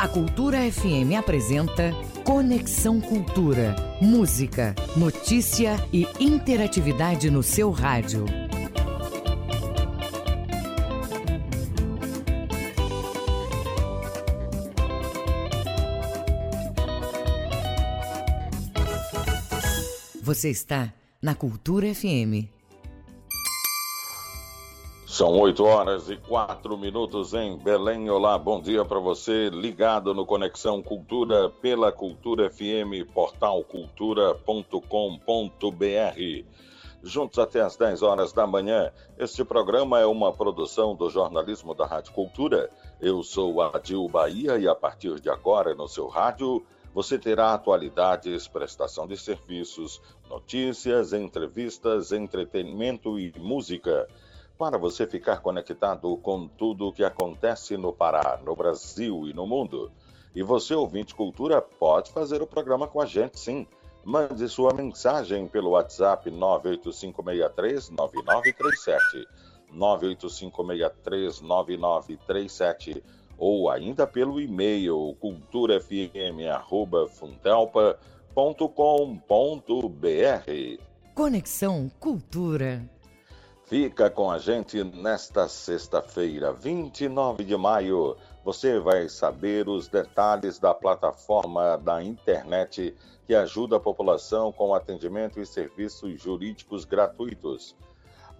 A Cultura FM apresenta Conexão Cultura. Música, notícia e interatividade no seu rádio. Você está na Cultura FM. São 8 horas e 4 minutos em Belém. Olá, bom dia para você, ligado no Conexão Cultura pela Cultura FM, portal cultura.com.br. Juntos até às 10 horas da manhã. Este programa é uma produção do jornalismo da Rádio Cultura. Eu sou Adil Bahia e a partir de agora no seu rádio você terá atualidades, prestação de serviços, notícias, entrevistas, entretenimento e música para você ficar conectado com tudo o que acontece no Pará, no Brasil e no mundo. E você, ouvinte cultura, pode fazer o programa com a gente, sim. Mande sua mensagem pelo WhatsApp 985639937, 985639937 ou ainda pelo e-mail culturafm@funtelpa.com.br. Conexão Cultura. Fica com a gente nesta sexta-feira, 29 de maio. Você vai saber os detalhes da plataforma da internet que ajuda a população com atendimento e serviços jurídicos gratuitos.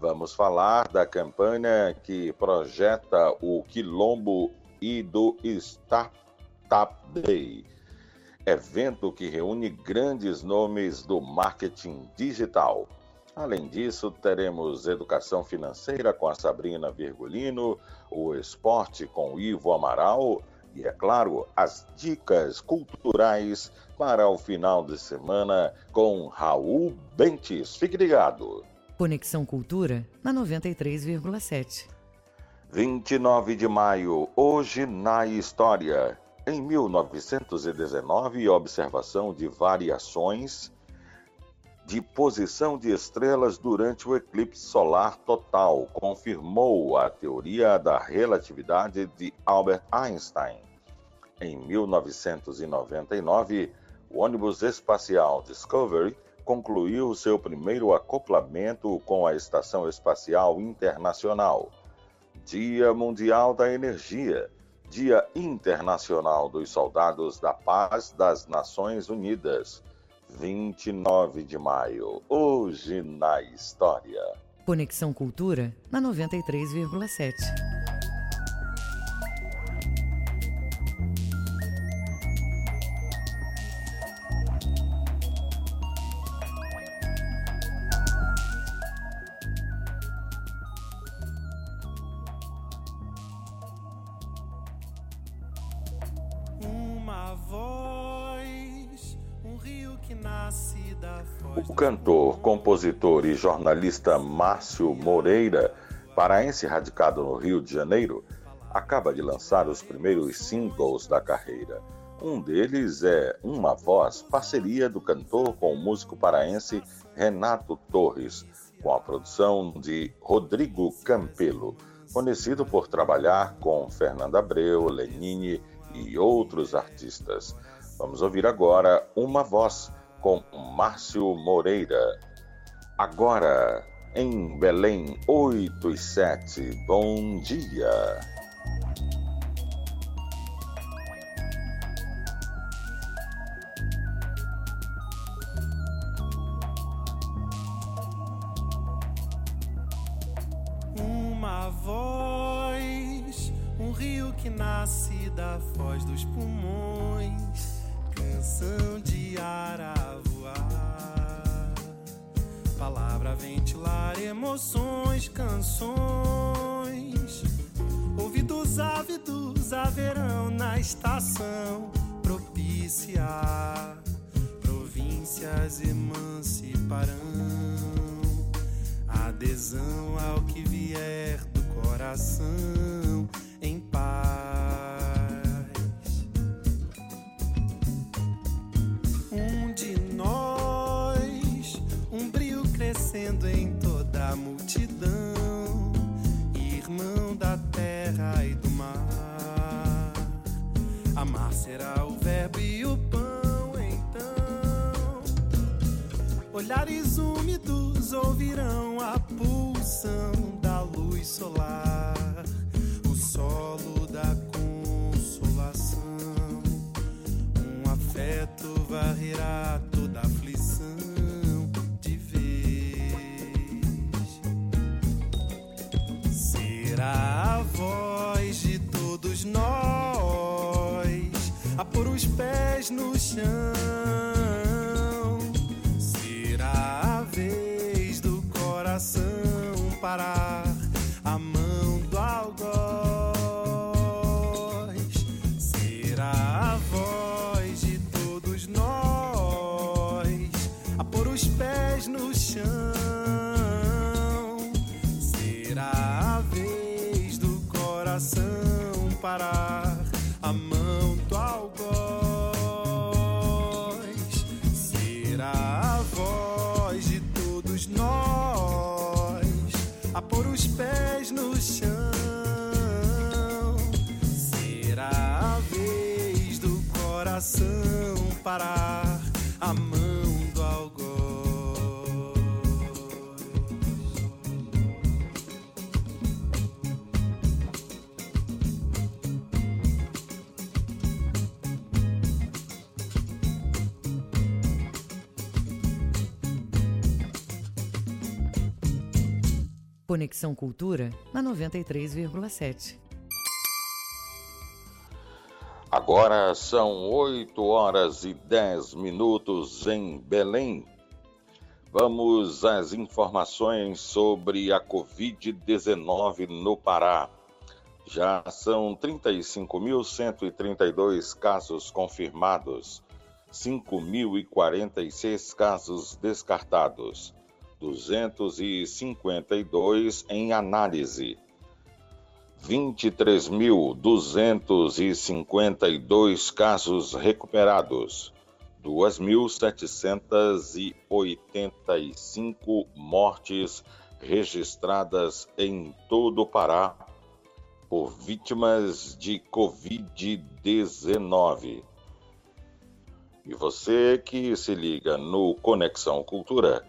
Vamos falar da campanha que projeta o Quilombo e do Startup Day, evento que reúne grandes nomes do marketing digital. Além disso, teremos educação financeira com a Sabrina Virgulino, o esporte com o Ivo Amaral e, é claro, as dicas culturais para o final de semana com Raul Bentes. Fique ligado. Conexão Cultura na 93,7. 29 de maio, hoje na história. Em 1919, observação de variações de posição de estrelas durante o eclipse solar total confirmou a teoria da relatividade de Albert Einstein. Em 1999, o ônibus espacial Discovery concluiu seu primeiro acoplamento com a Estação Espacial Internacional. Dia Mundial da Energia, Dia Internacional dos Soldados da Paz das Nações Unidas. 29 de maio, hoje na história. Conexão Cultura na 93,7. Compositor e jornalista Márcio Moreira, paraense radicado no Rio de Janeiro, acaba de lançar os primeiros singles da carreira. Um deles é Uma Voz, parceria do cantor com o músico paraense Renato Torres, com a produção de Rodrigo Campelo, conhecido por trabalhar com Fernanda Abreu, Lenine e outros artistas. Vamos ouvir agora Uma Voz com Márcio Moreira. Agora, em Belém, 8 e 7. Bom dia. Conexão Cultura na 93,7. Agora são 8 horas e 10 minutos em Belém. Vamos às informações sobre a Covid-19 no Pará. Já são 35.132 casos confirmados, 5.046 casos descartados, 252 em análise. 23.252 casos recuperados, 2.785 mortes registradas em todo o Pará por vítimas de Covid-19. E você que se liga no Conexão Cultura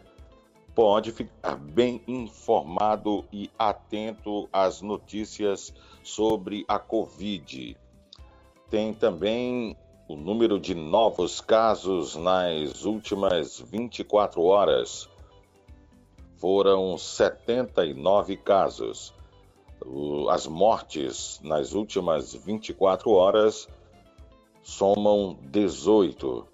pode ficar bem informado e atento às notícias sobre a Covid. Tem também o número de novos casos nas últimas 24 horas. Foram 79 casos. As mortes nas últimas 24 horas somam 18.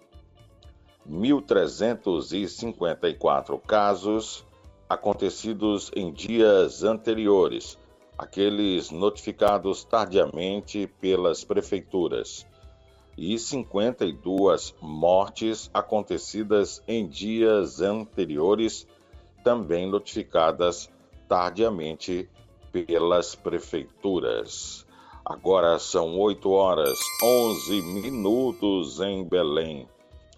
1.354 casos acontecidos em dias anteriores, aqueles notificados tardiamente pelas prefeituras, e 52 mortes acontecidas em dias anteriores, também notificadas tardiamente pelas prefeituras. Agora são 8 horas 11 minutos em Belém.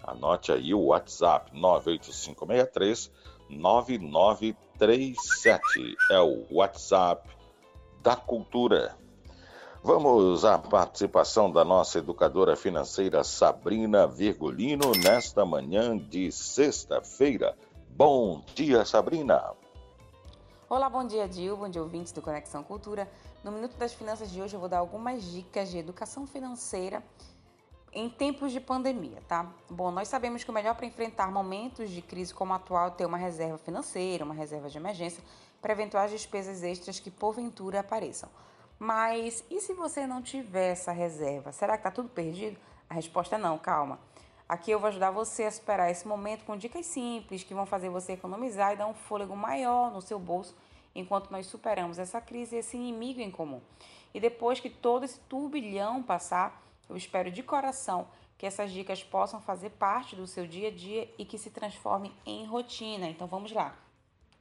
Anote aí o WhatsApp 98563 9937. É o WhatsApp da Cultura. Vamos à participação da nossa educadora financeira Sabrina Virgulino nesta manhã de sexta-feira. Bom dia, Sabrina. Olá, bom dia, Dil. Bom dia, ouvintes do Conexão Cultura. No Minuto das Finanças de hoje eu vou dar algumas dicas de educação financeira em tempos de pandemia, tá? Bom, nós sabemos que o melhor para enfrentar momentos de crise como a atual é ter uma reserva financeira, uma reserva de emergência para eventuais despesas extras que porventura apareçam. Mas e se você não tiver essa reserva? Será que está tudo perdido? A resposta é não, calma. Aqui eu vou ajudar você a superar esse momento com dicas simples que vão fazer você economizar e dar um fôlego maior no seu bolso enquanto nós superamos essa crise e esse inimigo em comum. E depois que todo esse turbilhão passar, eu espero de coração que essas dicas possam fazer parte do seu dia a dia e que se transformem em rotina. Então vamos lá.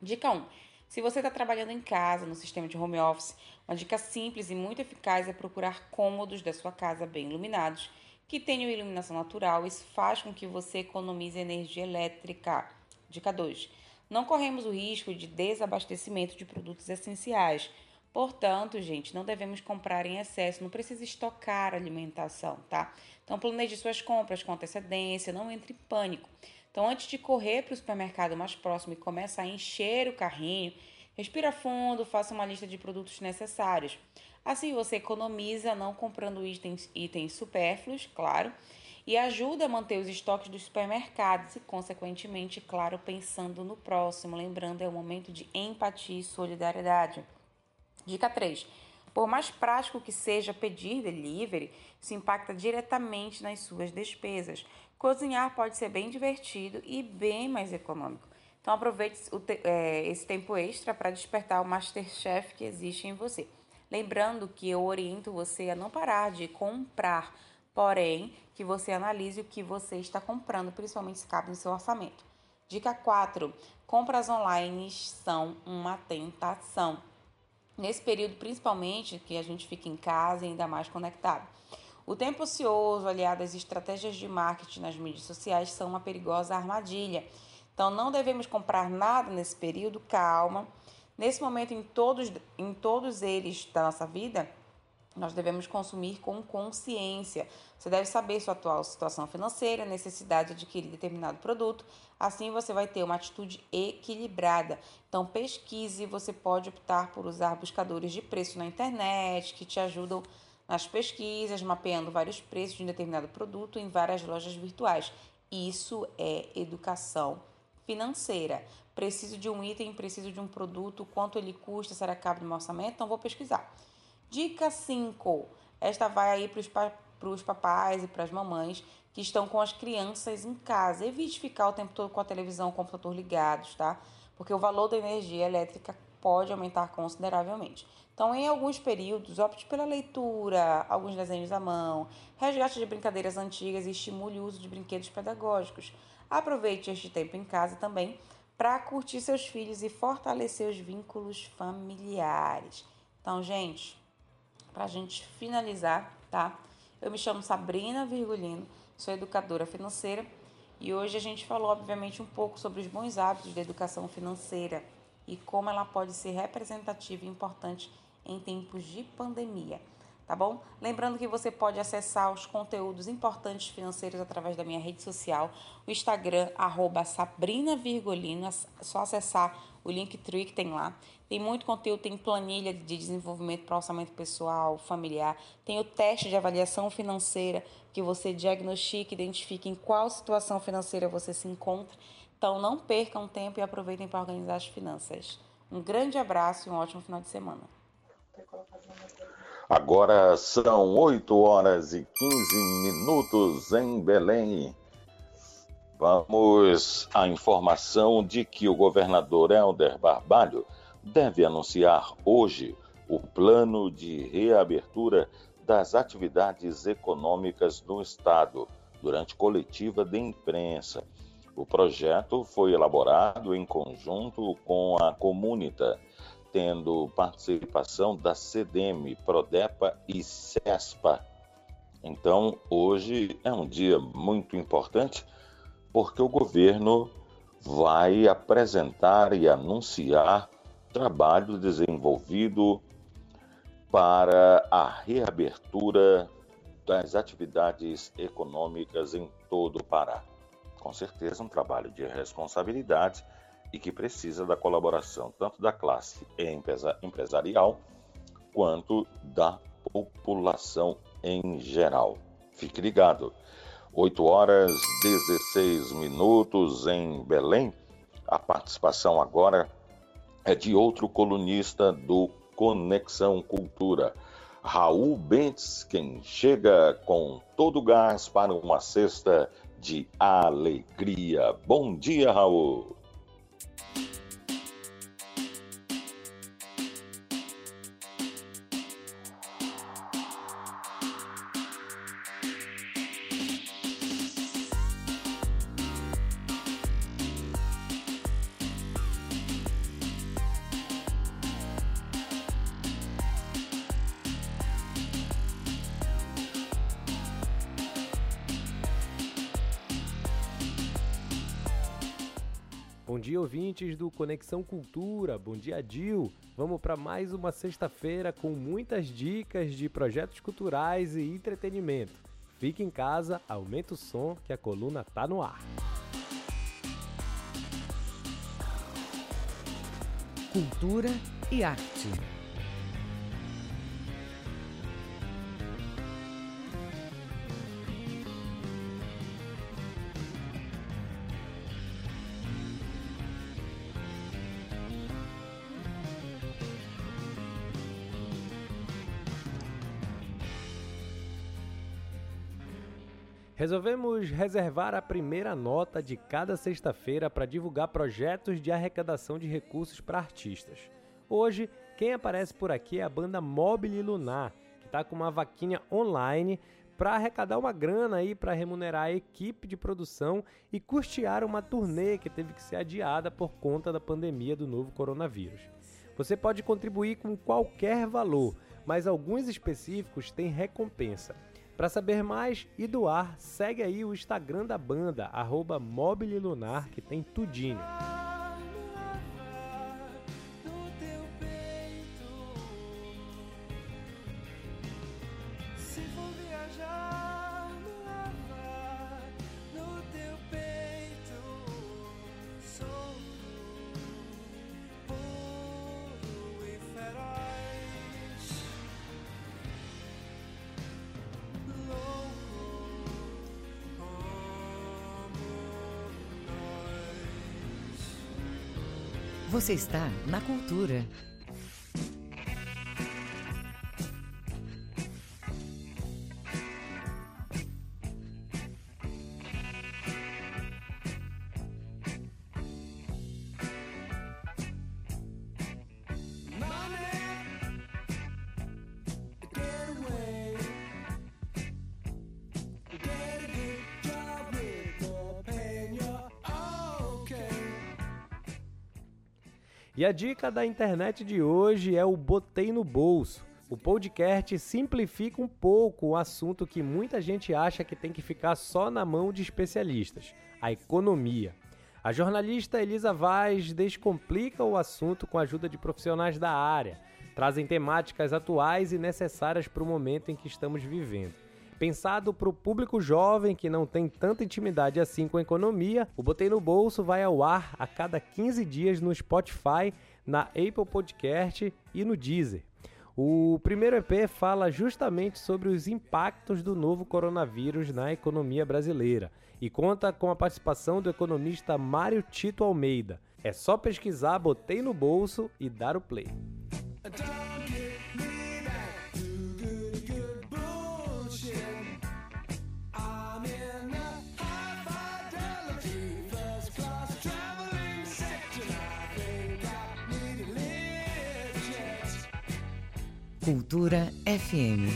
Dica 1. Se você está trabalhando em casa, no sistema de home office, uma dica simples e muito eficaz é procurar cômodos da sua casa bem iluminados, que tenham iluminação natural. Isso faz com que você economize energia elétrica. Dica 2. Não corremos o risco de desabastecimento de produtos essenciais. Portanto, gente, não devemos comprar em excesso, não precisa estocar alimentação, tá? Então, planeje suas compras com antecedência, não entre em pânico. Então, antes de correr para o supermercado mais próximo e começar a encher o carrinho, respira fundo, faça uma lista de produtos necessários. Assim, você economiza não comprando itens, itens supérfluos, claro, e ajuda a manter os estoques dos supermercados e, consequentemente, claro, pensando no próximo. Lembrando, é um momento de empatia e solidariedade. Dica 3. Por mais prático que seja pedir delivery, isso impacta diretamente nas suas despesas. Cozinhar pode ser bem divertido e bem mais econômico. Então aproveite é, esse tempo extra para despertar o Masterchef que existe em você. Lembrando que eu oriento você a não parar de comprar, porém que você analise o que você está comprando, principalmente se cabe no seu orçamento. Dica 4. Compras online são uma tentação. Nesse período, principalmente, que a gente fica em casa e ainda mais conectado. O tempo ocioso, aliado às estratégias de marketing nas mídias sociais, são uma perigosa armadilha. Então, não devemos comprar nada nesse período, calma. Nesse momento, em todos, em todos eles da nossa vida, nós devemos consumir com consciência. Você deve saber sua atual situação financeira, necessidade de adquirir determinado produto. Assim você vai ter uma atitude equilibrada. Então pesquise, você pode optar por usar buscadores de preço na internet que te ajudam nas pesquisas, mapeando vários preços de um determinado produto em várias lojas virtuais. Isso é educação financeira. Preciso de um item, preciso de um produto, quanto ele custa, será que cabe no meu orçamento? Então vou pesquisar. Dica 5. Esta vai aí para os papais e para as mamães que estão com as crianças em casa. Evite ficar o tempo todo com a televisão, o computador ligados, tá? Porque o valor da energia elétrica pode aumentar consideravelmente. Então, em alguns períodos, opte pela leitura, alguns desenhos à mão, resgate de brincadeiras antigas e estimule o uso de brinquedos pedagógicos. Aproveite este tempo em casa também para curtir seus filhos e fortalecer os vínculos familiares. Então, gente, para a gente finalizar, tá? Eu me chamo Sabrina Virgulino, sou educadora financeira e hoje a gente falou, obviamente, um pouco sobre os bons hábitos da educação financeira e como ela pode ser representativa e importante em tempos de pandemia, tá bom? Lembrando que você pode acessar os conteúdos importantes financeiros através da minha rede social, o Instagram, arroba Sabrina Virgolino, é só acessar o Linktree que tem lá. Tem muito conteúdo, tem planilha de desenvolvimento para orçamento pessoal, familiar, tem o teste de avaliação financeira que você diagnostica, identifica em qual situação financeira você se encontra. Então não percam tempo e aproveitem para organizar as finanças. Um grande abraço e um ótimo final de semana. Agora são 8 horas e 15 minutos em Belém. Vamos à informação de que o governador Helder Barbalho deve anunciar hoje o plano de reabertura das atividades econômicas no Estado durante coletiva de imprensa. O projeto foi elaborado em conjunto com a Comunita, tendo participação da CDM, Prodepa e CESPA. Então, hoje é um dia muito importante porque o governo vai apresentar e anunciar trabalho desenvolvido para a reabertura das atividades econômicas em todo o Pará. Com certeza, um trabalho de responsabilidade e que precisa da colaboração tanto da classe empresarial quanto da população em geral. Fique ligado. 8 horas 16 minutos em Belém. A participação agora é de outro colunista do Conexão Cultura, Raul Bentes, quem chega com todo o gás para uma cesta de alegria. Bom dia, Raul. Bom dia, ouvintes do Conexão Cultura. Bom dia, Dil. Vamos para mais uma sexta-feira com muitas dicas de projetos culturais e entretenimento. Fique em casa, aumenta o som que a coluna tá no ar. Cultura e arte. Resolvemos reservar a primeira nota de cada sexta-feira para divulgar projetos de arrecadação de recursos para artistas. Hoje, quem aparece por aqui é a banda Mobile Lunar, que está com uma vaquinha online para arrecadar uma grana aí para remunerar a equipe de produção e custear uma turnê que teve que ser adiada por conta da pandemia do novo coronavírus. Você pode contribuir com qualquer valor, mas alguns específicos têm recompensa. Para saber mais e doar, segue aí o Instagram da banda, arroba Lunar, que tem tudinho. Você está na cultura. A dica da internet de hoje é o Botei no Bolso. O podcast simplifica um pouco o assunto que muita gente acha que tem que ficar só na mão de especialistas: a economia. A jornalista Elisa Vaz descomplica o assunto com a ajuda de profissionais da área, trazem temáticas atuais e necessárias para o momento em que estamos vivendo. Pensado para o público jovem que não tem tanta intimidade assim com a economia, o Botei no Bolso vai ao ar a cada 15 dias no Spotify, na Apple Podcast e no Deezer. O primeiro EP fala justamente sobre os impactos do novo coronavírus na economia brasileira e conta com a participação do economista Mário Tito Almeida. É só pesquisar, botei no bolso e dar o play. Cultura FM.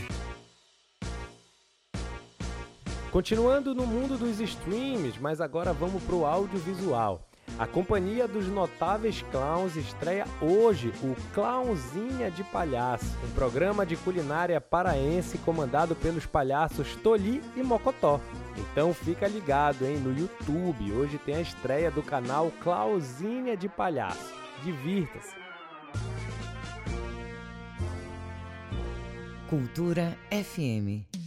Continuando no mundo dos streams, mas agora vamos para o audiovisual. A Companhia dos Notáveis Clowns estreia hoje o Clownzinha de Palhaço, um programa de culinária paraense comandado pelos palhaços Toli e Mocotó. Então fica ligado, hein, no YouTube. Hoje tem a estreia do canal Clauzinha de Palhaço. Divirta-se! Cultura FM.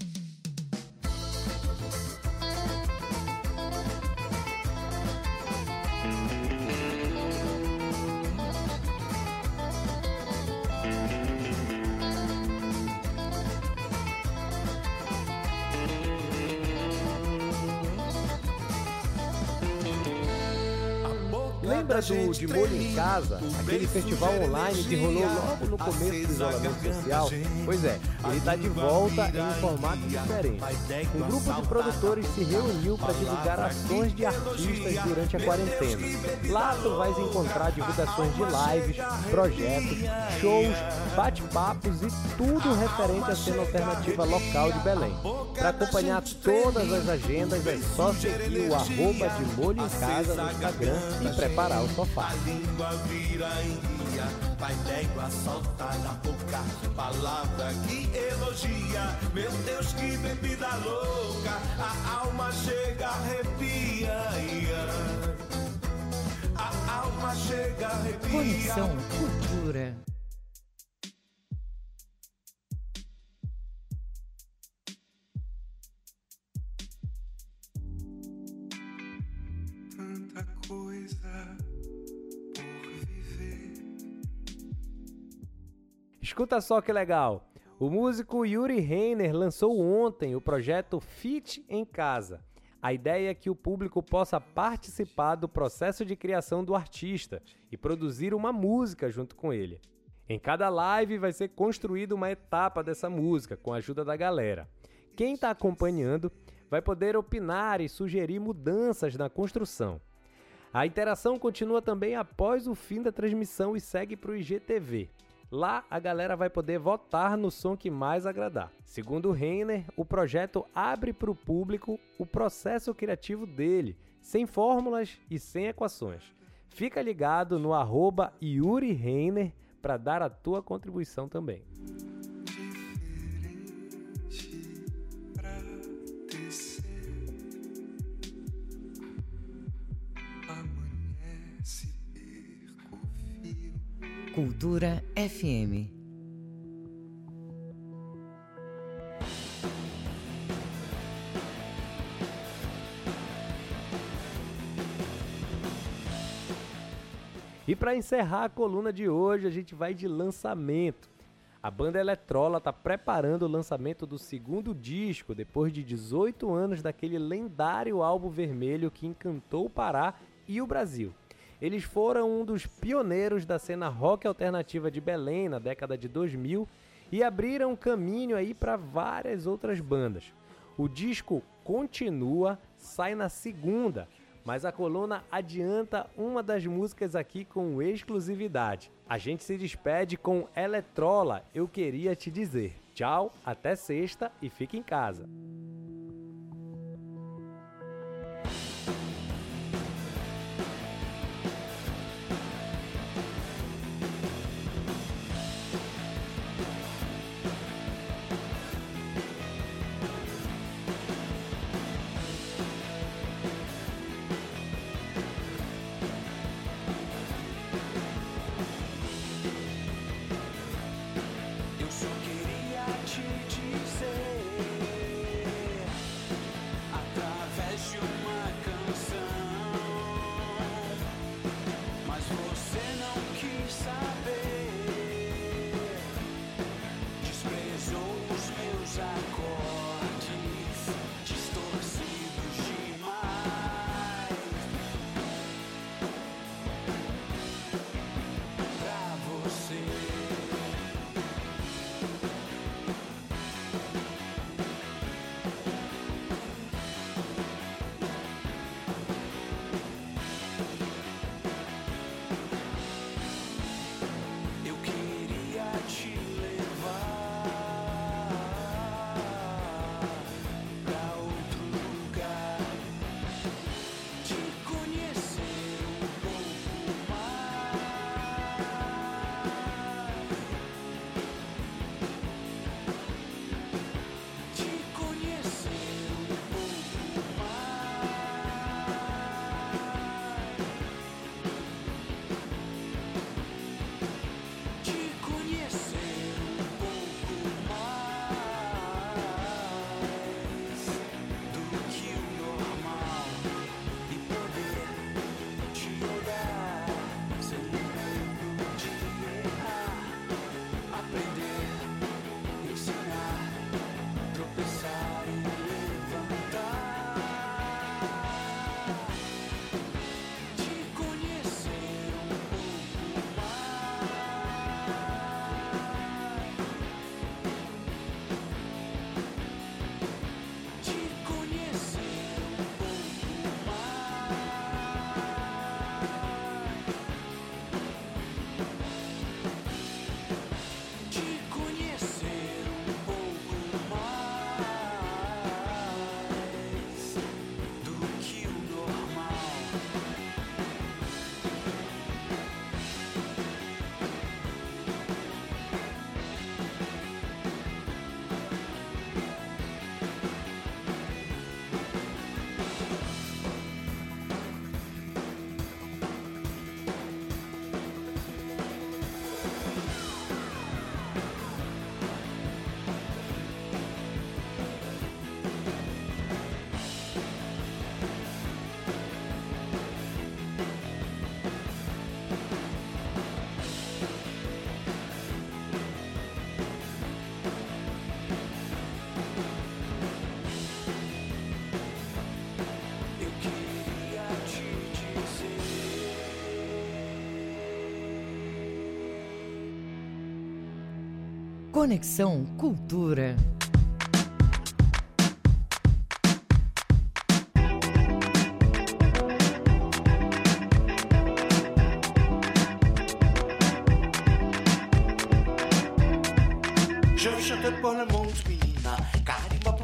Lembra do De Molho em Casa? Aquele festival online que rolou logo no começo do isolamento social? Pois é, ele está de volta em um formato diferente. Um grupo de produtores se reuniu para divulgar ações de artistas durante a quarentena. Lá tu vais encontrar divulgações de lives, projetos, shows, bate-papos e tudo referente à cena alternativa local de Belém. Para acompanhar todas as agendas é só seguir o arroba de molho em casa no Instagram e preparar o sofá. Légua solta na boca, palavra que elogia. Meu Deus, que bebida louca, a alma chega, arrepia. A alma chega, arrepia. Conexão Cultura. Coisa por viver. Escuta só que legal. O músico Yuri Reiner lançou ontem o projeto Fit em Casa. A ideia é que o público possa participar do processo de criação do artista e produzir uma música junto com ele. Em cada live vai ser construída uma etapa dessa música com a ajuda da galera. Quem está acompanhando vai poder opinar e sugerir mudanças na construção. A interação continua também após o fim da transmissão e segue para o IGTV. Lá a galera vai poder votar no som que mais agradar. Segundo Reiner, o projeto abre para o público o processo criativo dele, sem fórmulas e sem equações. Fica ligado no arroba Yuri Reiner para dar a tua contribuição também. Cultura FM. E para encerrar a coluna de hoje, a gente vai de lançamento. A banda Eletrola está preparando o lançamento do segundo disco depois de 18 anos daquele lendário álbum vermelho que encantou o Pará e o Brasil. Eles foram um dos pioneiros da cena rock alternativa de Belém na década de 2000 e abriram caminho aí para várias outras bandas. O disco continua, sai na segunda, mas a coluna adianta uma das músicas aqui com exclusividade. A gente se despede com Eletrola, eu queria te dizer. Tchau, até sexta e fique em casa.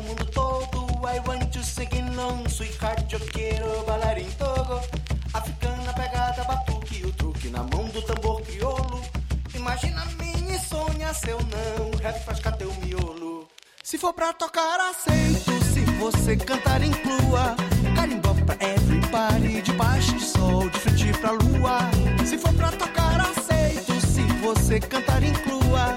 Mundo todo. I want to sing along, sweetheart. Eu quero bailar em togo. Rap faz teu miolo. Se for pra tocar, aceito. Se você cantar, inclua. Carimbó pra everybody. De sol, de frente pra lua. Se for pra tocar, aceito. Se você cantar, inclua.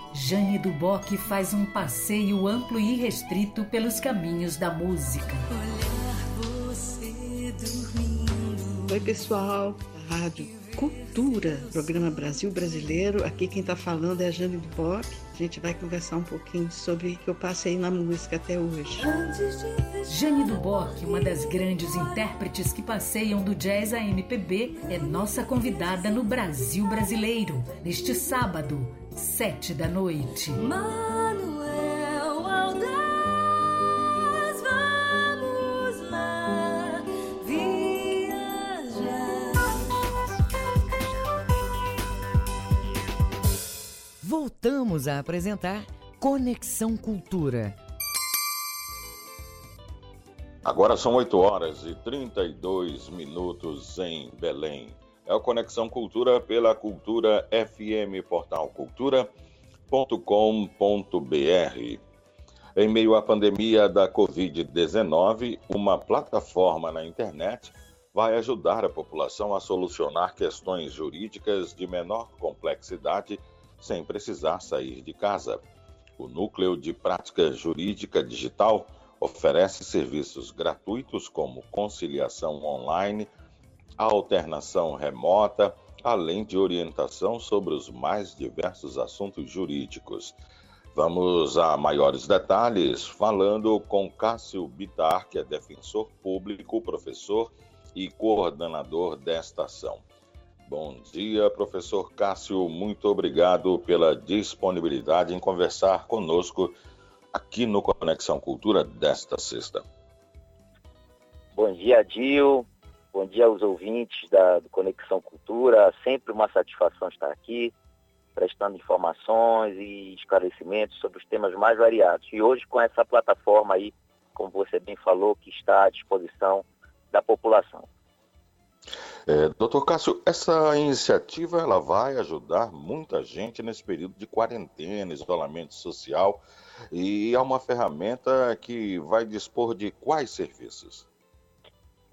Jane Duboc faz um passeio amplo e restrito pelos caminhos da música. Oi, pessoal, Rádio Cultura, programa Brasil Brasileiro. Aqui quem está falando é a Jane Duboc. A gente vai conversar um pouquinho sobre o que eu passei na música até hoje. Jane Duboc, uma das grandes intérpretes que passeiam do jazz a MPB, é nossa convidada no Brasil Brasileiro, neste sábado, sete da noite. Manuel Aldaz, vamos lá viajar. Voltamos a apresentar Conexão Cultura. Agora são 8 horas e 32 minutos em Belém. É o Conexão Cultura pela Cultura FM, portal cultura.com.br. Em meio à pandemia da Covid-19, uma plataforma na internet vai ajudar a população a solucionar questões jurídicas de menor complexidade sem precisar sair de casa. O Núcleo de Prática Jurídica Digital oferece serviços gratuitos como conciliação online alternação remota, além de orientação sobre os mais diversos assuntos jurídicos. Vamos a maiores detalhes falando com Cássio Bitar, que é defensor público, professor e coordenador desta ação. Bom dia, professor Cássio. Muito obrigado pela disponibilidade em conversar conosco aqui no Conexão Cultura desta sexta. Bom dia, Dil. Bom dia aos ouvintes da do Conexão Cultura. Sempre uma satisfação estar aqui. prestando informações e esclarecimentos sobre os temas mais variados. E hoje, com essa plataforma aí, como você bem falou, que está à disposição da população. É, doutor Cássio, essa iniciativa ela vai ajudar muita gente nesse período de quarentena, isolamento social, e é uma ferramenta que vai dispor de quais serviços?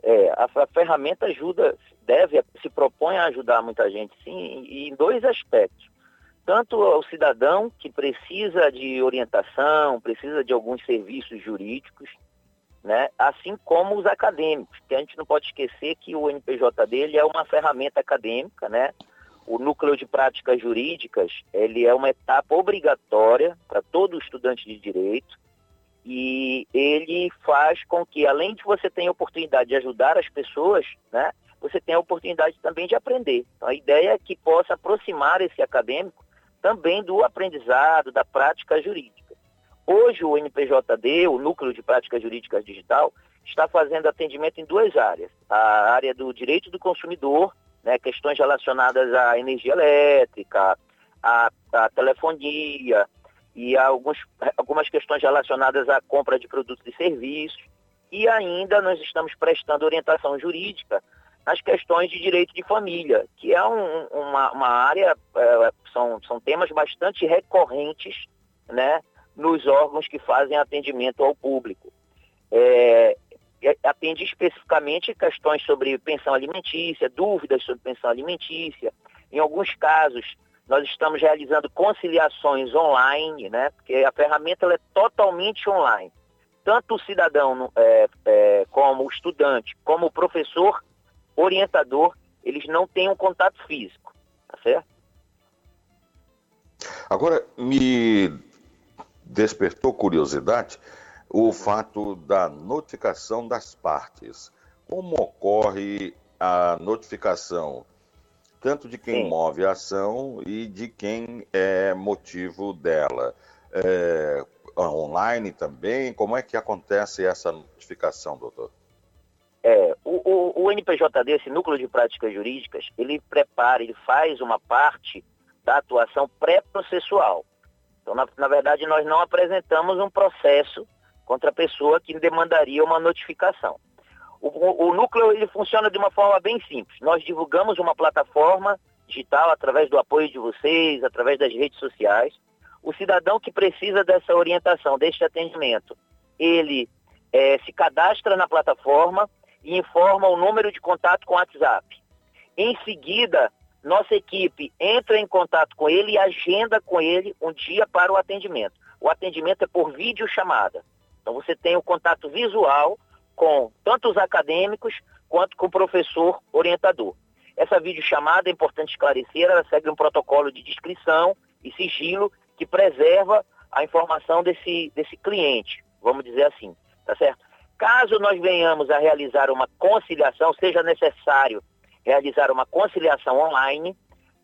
É, a, a ferramenta ajuda, deve, se propõe a ajudar muita gente, sim, em dois aspectos. Tanto o cidadão que precisa de orientação, precisa de alguns serviços jurídicos, né? assim como os acadêmicos, que a gente não pode esquecer que o NPJ dele é uma ferramenta acadêmica, né? O núcleo de práticas jurídicas, ele é uma etapa obrigatória para todo estudante de direito e ele faz com que, além de você ter a oportunidade de ajudar as pessoas, né? Você tem a oportunidade também de aprender. Então, a ideia é que possa aproximar esse acadêmico também do aprendizado, da prática jurídica. Hoje o NPJD, o Núcleo de Práticas Jurídicas Digital, está fazendo atendimento em duas áreas. A área do direito do consumidor, né, questões relacionadas à energia elétrica, à, à telefonia e alguns, algumas questões relacionadas à compra de produtos e serviços. E ainda nós estamos prestando orientação jurídica nas questões de direito de família, que é um, uma, uma, área, é, são, são temas bastante recorrentes, né? nos órgãos que fazem atendimento ao público. É, é, atende especificamente questões sobre pensão alimentícia, dúvidas sobre pensão alimentícia. Em alguns casos, nós estamos realizando conciliações online, né? porque a ferramenta é totalmente online. Tanto o cidadão é, é, como o estudante, como o professor, orientador, eles não têm um contato físico, tá certo? Agora, me despertou curiosidade o fato da notificação das partes. Como ocorre a notificação tanto de quem Sim. move a ação e de quem é motivo dela? É, online também? Como é que acontece essa notificação, doutor? É, o, o, o NPJD, esse Núcleo de Práticas Jurídicas, ele prepara, ele faz uma parte da atuação pré-processual. Então, na, na verdade, nós não apresentamos um processo contra a pessoa que demandaria uma notificação. O, o, núcleo ele funciona de uma forma bem simples. Nós divulgamos uma plataforma digital através do apoio de vocês, através das redes sociais. O cidadão que precisa dessa orientação, deste atendimento, ele é, se cadastra na plataforma e informa o número de contato com o WhatsApp. Em seguida, nossa equipe entra em contato com ele e agenda com ele um dia para o atendimento. O atendimento é por videochamada. Então você tem o contato visual com tanto os acadêmicos quanto com o professor orientador. Essa videochamada, é importante esclarecer, ela segue um protocolo de descrição e sigilo que preserva a informação desse, desse cliente, vamos dizer assim, tá certo? Caso nós venhamos a realizar uma conciliação, seja necessário realizar uma conciliação online.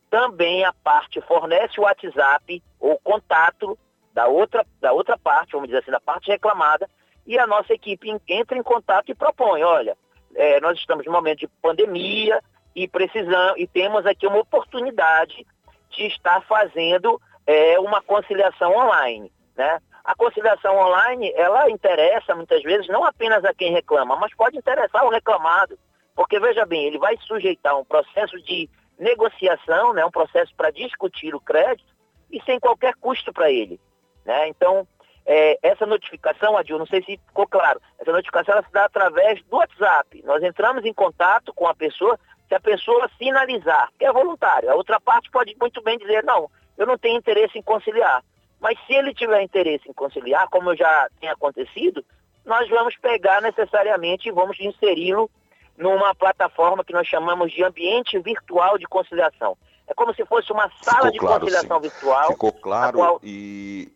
Também a parte fornece o WhatsApp ou contato da outra, da outra parte, vamos dizer assim, da parte reclamada, e a nossa equipe entra em contato e propõe, olha, é, nós estamos em um momento de pandemia e precisamos e temos aqui uma oportunidade de estar fazendo é, uma conciliação online, né? A conciliação online, ela interessa muitas vezes não apenas a quem reclama, mas pode interessar o reclamado. Porque, veja bem, ele vai sujeitar um processo de negociação, né, um processo para discutir o crédito e sem qualquer custo para ele. Né? Então, é, essa notificação, Adil, não sei se ficou claro, essa notificação ela se dá através do WhatsApp. Nós entramos em contato com a pessoa, se a pessoa sinalizar, que é voluntário. A outra parte pode muito bem dizer, não, eu não tenho interesse em conciliar. Mas se ele tiver interesse em conciliar, como já tem acontecido, nós vamos pegar necessariamente e vamos inseri-lo numa plataforma que nós chamamos de ambiente virtual de conciliação. É como se fosse uma sala Ficou de claro, conciliação sim. virtual. Ficou claro qual... e.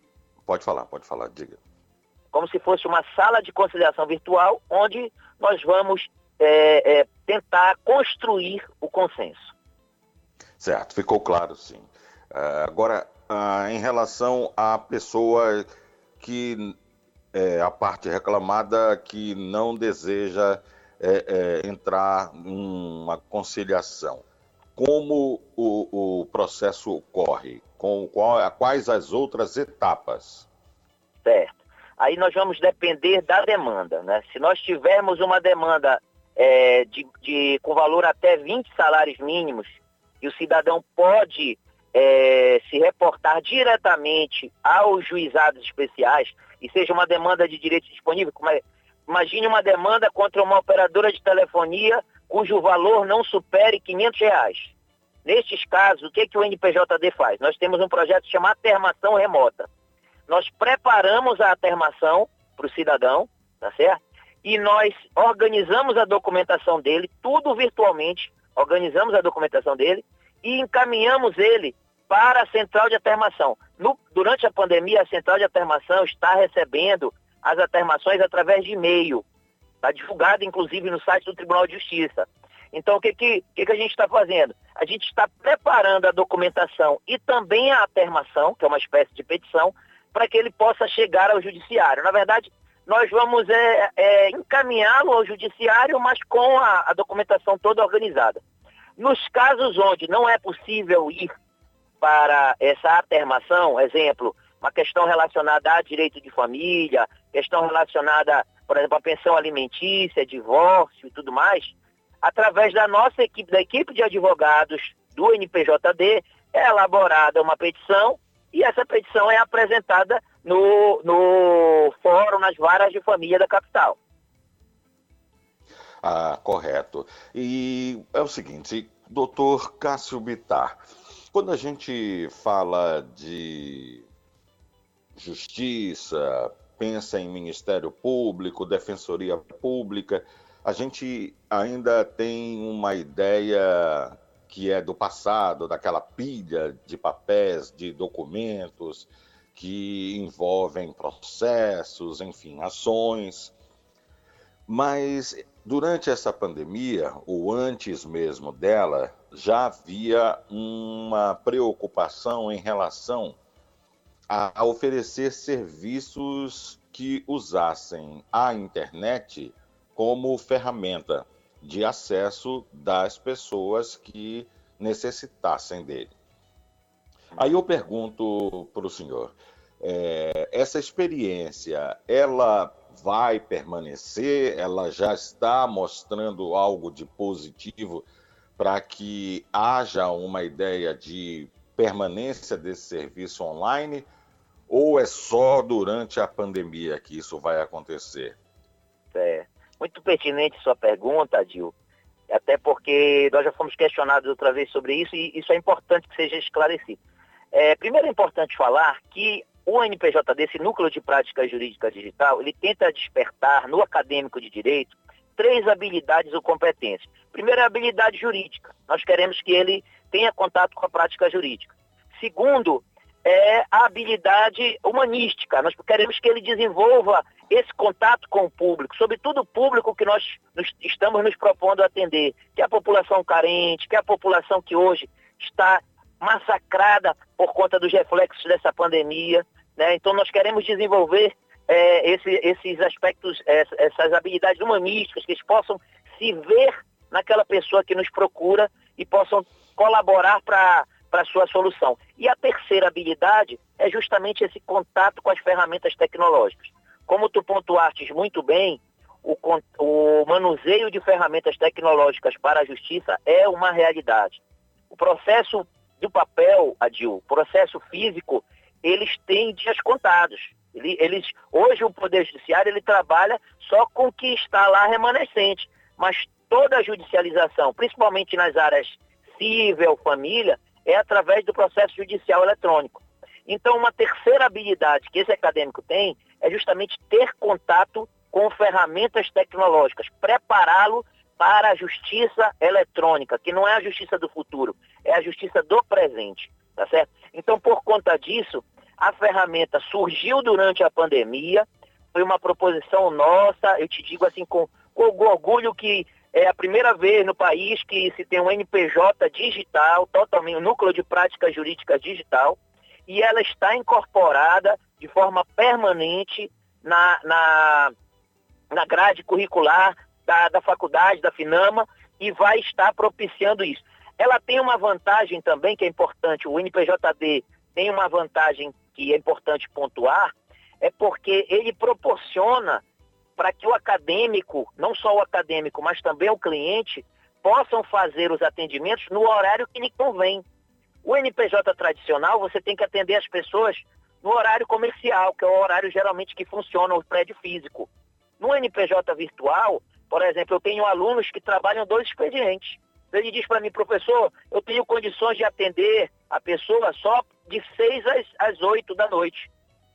Pode falar, pode falar, diga. Como se fosse uma sala de conciliação virtual, onde nós vamos é, é, tentar construir o consenso. Certo, ficou claro, sim. Uh, agora, uh, em relação à pessoa que é, a parte reclamada que não deseja é, é, entrar numa conciliação. Como o, o processo ocorre? Com qual, quais as outras etapas? Certo. Aí nós vamos depender da demanda. Né? Se nós tivermos uma demanda é, de, de, com valor até 20 salários mínimos, e o cidadão pode é, se reportar diretamente aos juizados especiais, e seja uma demanda de direito disponível, como é, imagine uma demanda contra uma operadora de telefonia cujo valor não supere 500 reais. Nestes casos, o que, que o NPJD faz? Nós temos um projeto chamado Atermação Remota. Nós preparamos a atermação para o cidadão, tá certo? E nós organizamos a documentação dele, tudo virtualmente, organizamos a documentação dele e encaminhamos ele para a central de atermação. No, durante a pandemia, a central de atermação está recebendo as atermações através de e-mail. Está divulgado, inclusive, no site do Tribunal de Justiça. Então, o que, que, que, que a gente está fazendo? A gente está preparando a documentação e também a atermação, que é uma espécie de petição, para que ele possa chegar ao judiciário. Na verdade, nós vamos é, é, encaminhá-lo ao judiciário, mas com a, a documentação toda organizada. Nos casos onde não é possível ir para essa atermação, exemplo, uma questão relacionada a direito de família, questão relacionada, por exemplo, a pensão alimentícia, divórcio e tudo mais, através da nossa equipe, da equipe de advogados do NPJD, é elaborada uma petição e essa petição é apresentada no, no fórum, nas varas de família da capital. Ah, correto. E é o seguinte, doutor Cássio Bitar, quando a gente fala de justiça, pensa em Ministério Público, Defensoria Pública, a gente ainda tem uma ideia que é do passado, daquela pilha de papéis, de documentos que envolvem processos, enfim, ações. Mas durante essa pandemia, ou antes mesmo dela, já havia uma preocupação em relação a oferecer serviços que usassem a internet como ferramenta de acesso das pessoas que necessitassem dele. Aí eu pergunto para o senhor, é, essa experiência, ela vai permanecer? Ela já está mostrando algo de positivo para que haja uma ideia de permanência desse serviço online? Ou é só durante a pandemia que isso vai acontecer? É, muito pertinente sua pergunta, Adil. Até porque nós já fomos questionados outra vez sobre isso e isso é importante que seja esclarecido. É, primeiro é importante falar que o NPJD, esse Núcleo de Prática Jurídica Digital, ele tenta despertar no acadêmico de direito três habilidades ou competências. Primeiro é a habilidade jurídica. Nós queremos que ele tenha contato com a prática jurídica. Segundo, é a habilidade humanística. Nós queremos que ele desenvolva esse contato com o público, sobretudo o público que nós nos, estamos nos propondo atender, que é a população carente, que é a população que hoje está massacrada por conta dos reflexos dessa pandemia. Né? Então nós queremos desenvolver é, esse, esses aspectos, essas habilidades humanísticas, que eles possam se ver naquela pessoa que nos procura e possam colaborar para para sua solução. E a terceira habilidade é justamente esse contato com as ferramentas tecnológicas. Como tu pontuaste muito bem, o, o manuseio de ferramentas tecnológicas para a justiça é uma realidade. O processo do papel, Adil, o processo físico, eles têm dias contados. Eles, hoje o Poder Judiciário ele trabalha só com o que está lá remanescente, mas toda a judicialização, principalmente nas áreas civil, família, é através do processo judicial eletrônico. Então, uma terceira habilidade que esse acadêmico tem é justamente ter contato com ferramentas tecnológicas, prepará-lo para a justiça eletrônica, que não é a justiça do futuro, é a justiça do presente, tá certo? Então, por conta disso, a ferramenta surgiu durante a pandemia, foi uma proposição nossa, eu te digo assim com, com orgulho que é a primeira vez no país que se tem um NPJ digital, totalmente, um núcleo de prática jurídica digital, e ela está incorporada de forma permanente na, na, na grade curricular da, da faculdade, da FINAMA, e vai estar propiciando isso. Ela tem uma vantagem também que é importante, o NPJD tem uma vantagem que é importante pontuar, é porque ele proporciona para que o acadêmico, não só o acadêmico, mas também o cliente, possam fazer os atendimentos no horário que lhe convém. O NPJ tradicional, você tem que atender as pessoas no horário comercial, que é o horário geralmente que funciona o prédio físico. No NPJ virtual, por exemplo, eu tenho alunos que trabalham dois expedientes. Ele diz para mim, professor, eu tenho condições de atender a pessoa só de 6 às, às 8 da noite.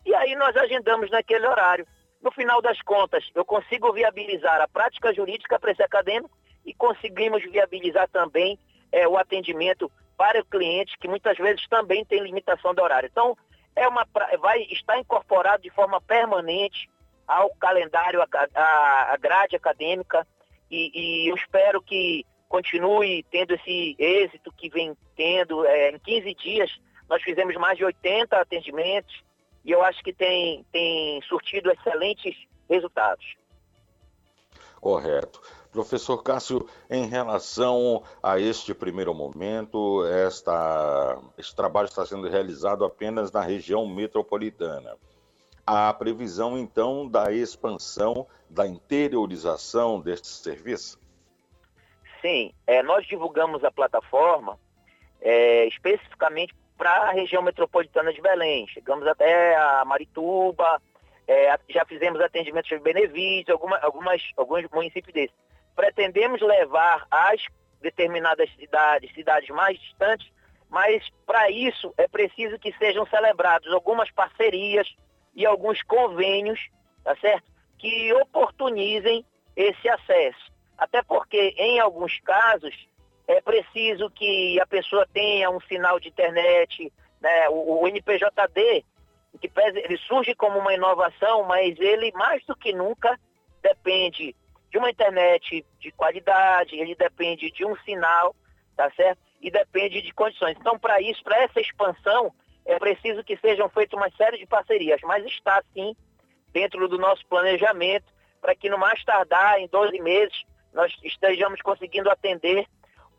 E aí nós agendamos naquele horário. No final das contas, eu consigo viabilizar a prática jurídica para esse acadêmico e conseguimos viabilizar também é, o atendimento para o cliente, que muitas vezes também tem limitação de horário. Então, é uma, vai estar incorporado de forma permanente ao calendário, a grade acadêmica, e, e, eu espero que continue tendo esse êxito que vem tendo. É, em 15 dias, nós fizemos mais de 80 atendimentos, e eu acho que tem, tem surtido excelentes resultados. Correto. Professor Cássio, em relação a este primeiro momento, esta, este trabalho está sendo realizado apenas na região metropolitana. Há previsão, então, da expansão, da interiorização deste serviço? Sim, é, nós divulgamos a plataforma é, especificamente para a região metropolitana de Belém. Chegamos até a Marituba, é, já fizemos atendimentos de Benevício, alguma, algumas, alguns municípios desses pretendemos levar às determinadas cidades, cidades mais distantes, mas para isso é preciso que sejam celebrados algumas parcerias e alguns convênios, tá certo? Que oportunizem esse acesso. Até porque, em alguns casos, é preciso que a pessoa tenha um sinal de internet, né? o, o NPJD, que ele surge como uma inovação, mas ele, mais do que nunca, depende de uma internet de qualidade, ele depende de um sinal, tá certo? E depende de condições. Então, para isso, para essa expansão, é preciso que sejam feitas uma série de parcerias, mas está sim dentro do nosso planejamento para que no mais tardar, em 12 meses, nós estejamos conseguindo atender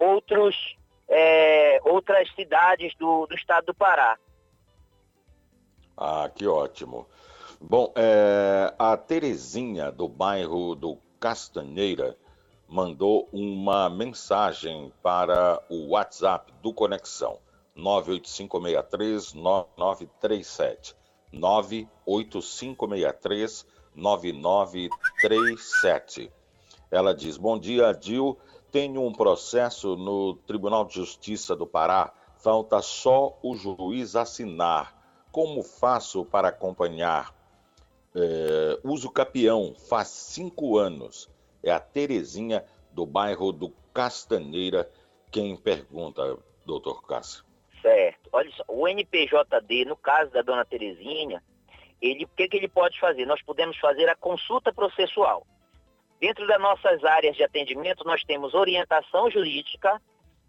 outros, é, outras cidades do, do estado do Pará. Ah, que ótimo. Bom, é, a Terezinha, do bairro do Castanheira mandou uma mensagem para o WhatsApp do Conexão 985639937 985639937. Ela diz: Bom dia, Adil. Tenho um processo no Tribunal de Justiça do Pará. Falta só o juiz assinar. Como faço para acompanhar? É, uso capião faz cinco anos. É a Terezinha do bairro do Castanheira quem pergunta, doutor Cássio. Certo. Olha só, o NPJD, no caso da dona Terezinha, ele, o que, que ele pode fazer? Nós podemos fazer a consulta processual. Dentro das nossas áreas de atendimento, nós temos orientação jurídica,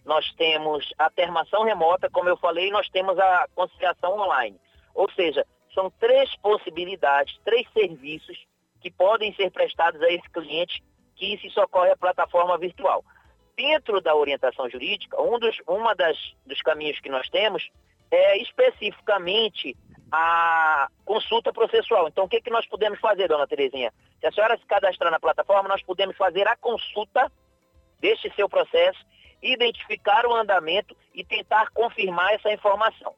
nós temos a termação remota, como eu falei, nós temos a conciliação online. Ou seja, são três possibilidades, três serviços que podem ser prestados a esse cliente que se socorre à plataforma virtual. Dentro da orientação jurídica, um dos, uma das, dos caminhos que nós temos é especificamente a consulta processual. Então, o que, que nós podemos fazer, dona Terezinha? Se a senhora se cadastrar na plataforma, nós podemos fazer a consulta deste seu processo, identificar o andamento e tentar confirmar essa informação.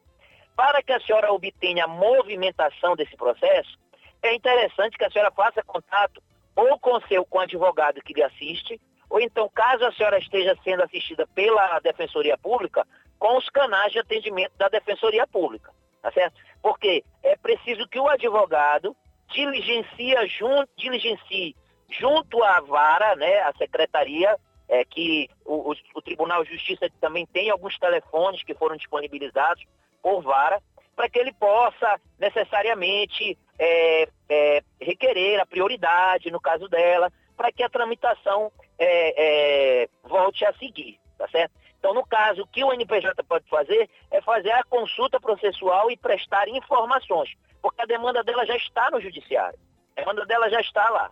Para que a senhora obtenha a movimentação desse processo, é interessante que a senhora faça contato ou com seu com o advogado que lhe assiste, ou então, caso a senhora esteja sendo assistida pela Defensoria Pública, com os canais de atendimento da Defensoria Pública, tá certo? Porque é preciso que o advogado diligencia junto, diligencie junto à vara, né, a secretaria, é, que o, o, o Tribunal de Justiça também tem alguns telefones que foram disponibilizados por vara, para que ele possa necessariamente é, é, requerer a prioridade, no caso dela, para que a tramitação é, é, volte a seguir, tá certo? Então, no caso, o que o NPJ pode fazer é fazer a consulta processual e prestar informações, porque a demanda dela já está no judiciário, a demanda dela já está lá,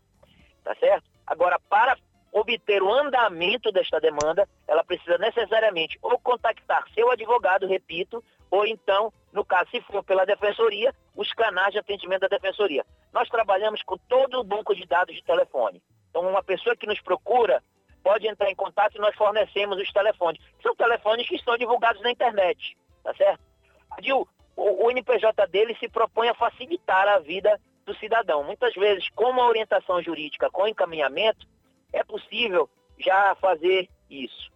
tá certo? Agora, para obter o andamento desta demanda, ela precisa necessariamente ou contactar seu advogado, repito, ou então, no caso, se for pela defensoria, os canais de atendimento da defensoria. Nós trabalhamos com todo o banco de dados de telefone. Então, uma pessoa que nos procura pode entrar em contato e nós fornecemos os telefones. São telefones que estão divulgados na internet, tá certo? Adil, o, o NPJ dele se propõe a facilitar a vida do cidadão. Muitas vezes, com uma orientação jurídica, com encaminhamento, é possível já fazer isso.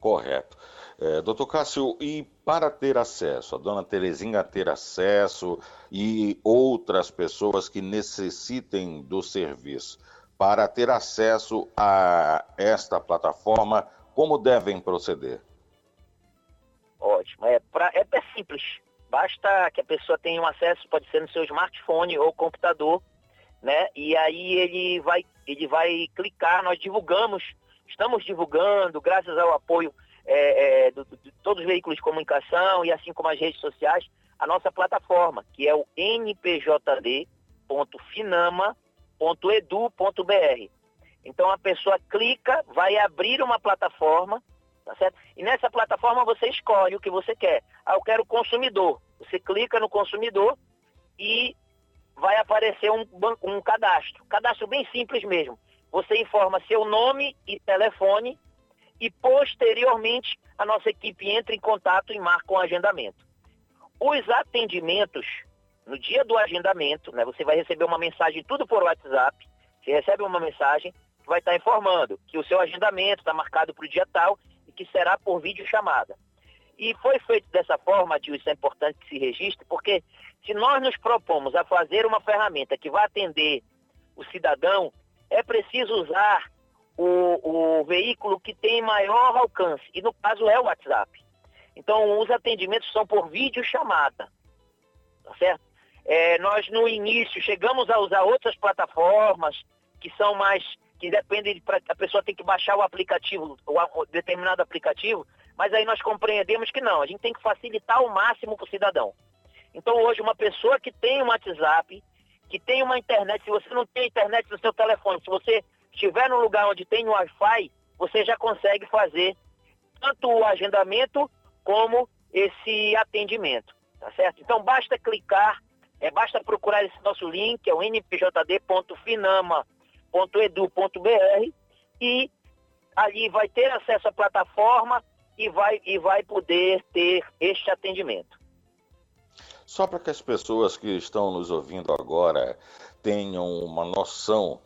Correto. É, doutor Cássio, e para ter acesso, a dona Terezinha ter acesso e outras pessoas que necessitem do serviço, para ter acesso a esta plataforma, como devem proceder? Ótimo. É, pra, é, é simples. Basta que a pessoa tenha um acesso, pode ser no seu smartphone ou computador, né? E aí ele vai, ele vai clicar, nós divulgamos, estamos divulgando, graças ao apoio é, é, de todos os veículos de comunicação e assim como as redes sociais, a nossa plataforma, que é o npjd.finama.edu.br. Então a pessoa clica, vai abrir uma plataforma tá certo? E nessa plataforma você escolhe o que você quer. Ah, eu quero consumidor. Você clica no consumidor e vai aparecer um, um cadastro. Cadastro bem simples mesmo. Você informa seu nome e telefone e posteriormente a nossa equipe entra em contato e marca um agendamento. Os atendimentos, no dia do agendamento, né, você vai receber uma mensagem tudo por WhatsApp, você recebe uma mensagem que vai estar informando que o seu agendamento está marcado para o dia tal que será por videochamada. E foi feito dessa forma, Dil, isso é importante que se registre, porque se nós nos propomos a fazer uma ferramenta que vai atender o cidadão, é preciso usar o, o veículo que tem maior alcance, e no caso é o WhatsApp. Então, os atendimentos são por videochamada, tá certo? É, nós, no início, chegamos a usar outras plataformas que são mais que depende de a pessoa tem que baixar o aplicativo, o determinado aplicativo, mas aí nós compreendemos que não, a gente tem que facilitar ao máximo para o cidadão. Então hoje uma pessoa que tem um WhatsApp, que tem uma internet, se você não tem internet no seu telefone, se você estiver num lugar onde tem Wi-Fi, você já consegue fazer tanto o agendamento como esse atendimento, tá certo? Então basta clicar, é, basta procurar esse nosso link, é o npjd.finama.com edu.br e ali vai ter acesso à plataforma e vai, e vai poder ter este atendimento. Só para que as pessoas que estão nos ouvindo agora tenham uma noção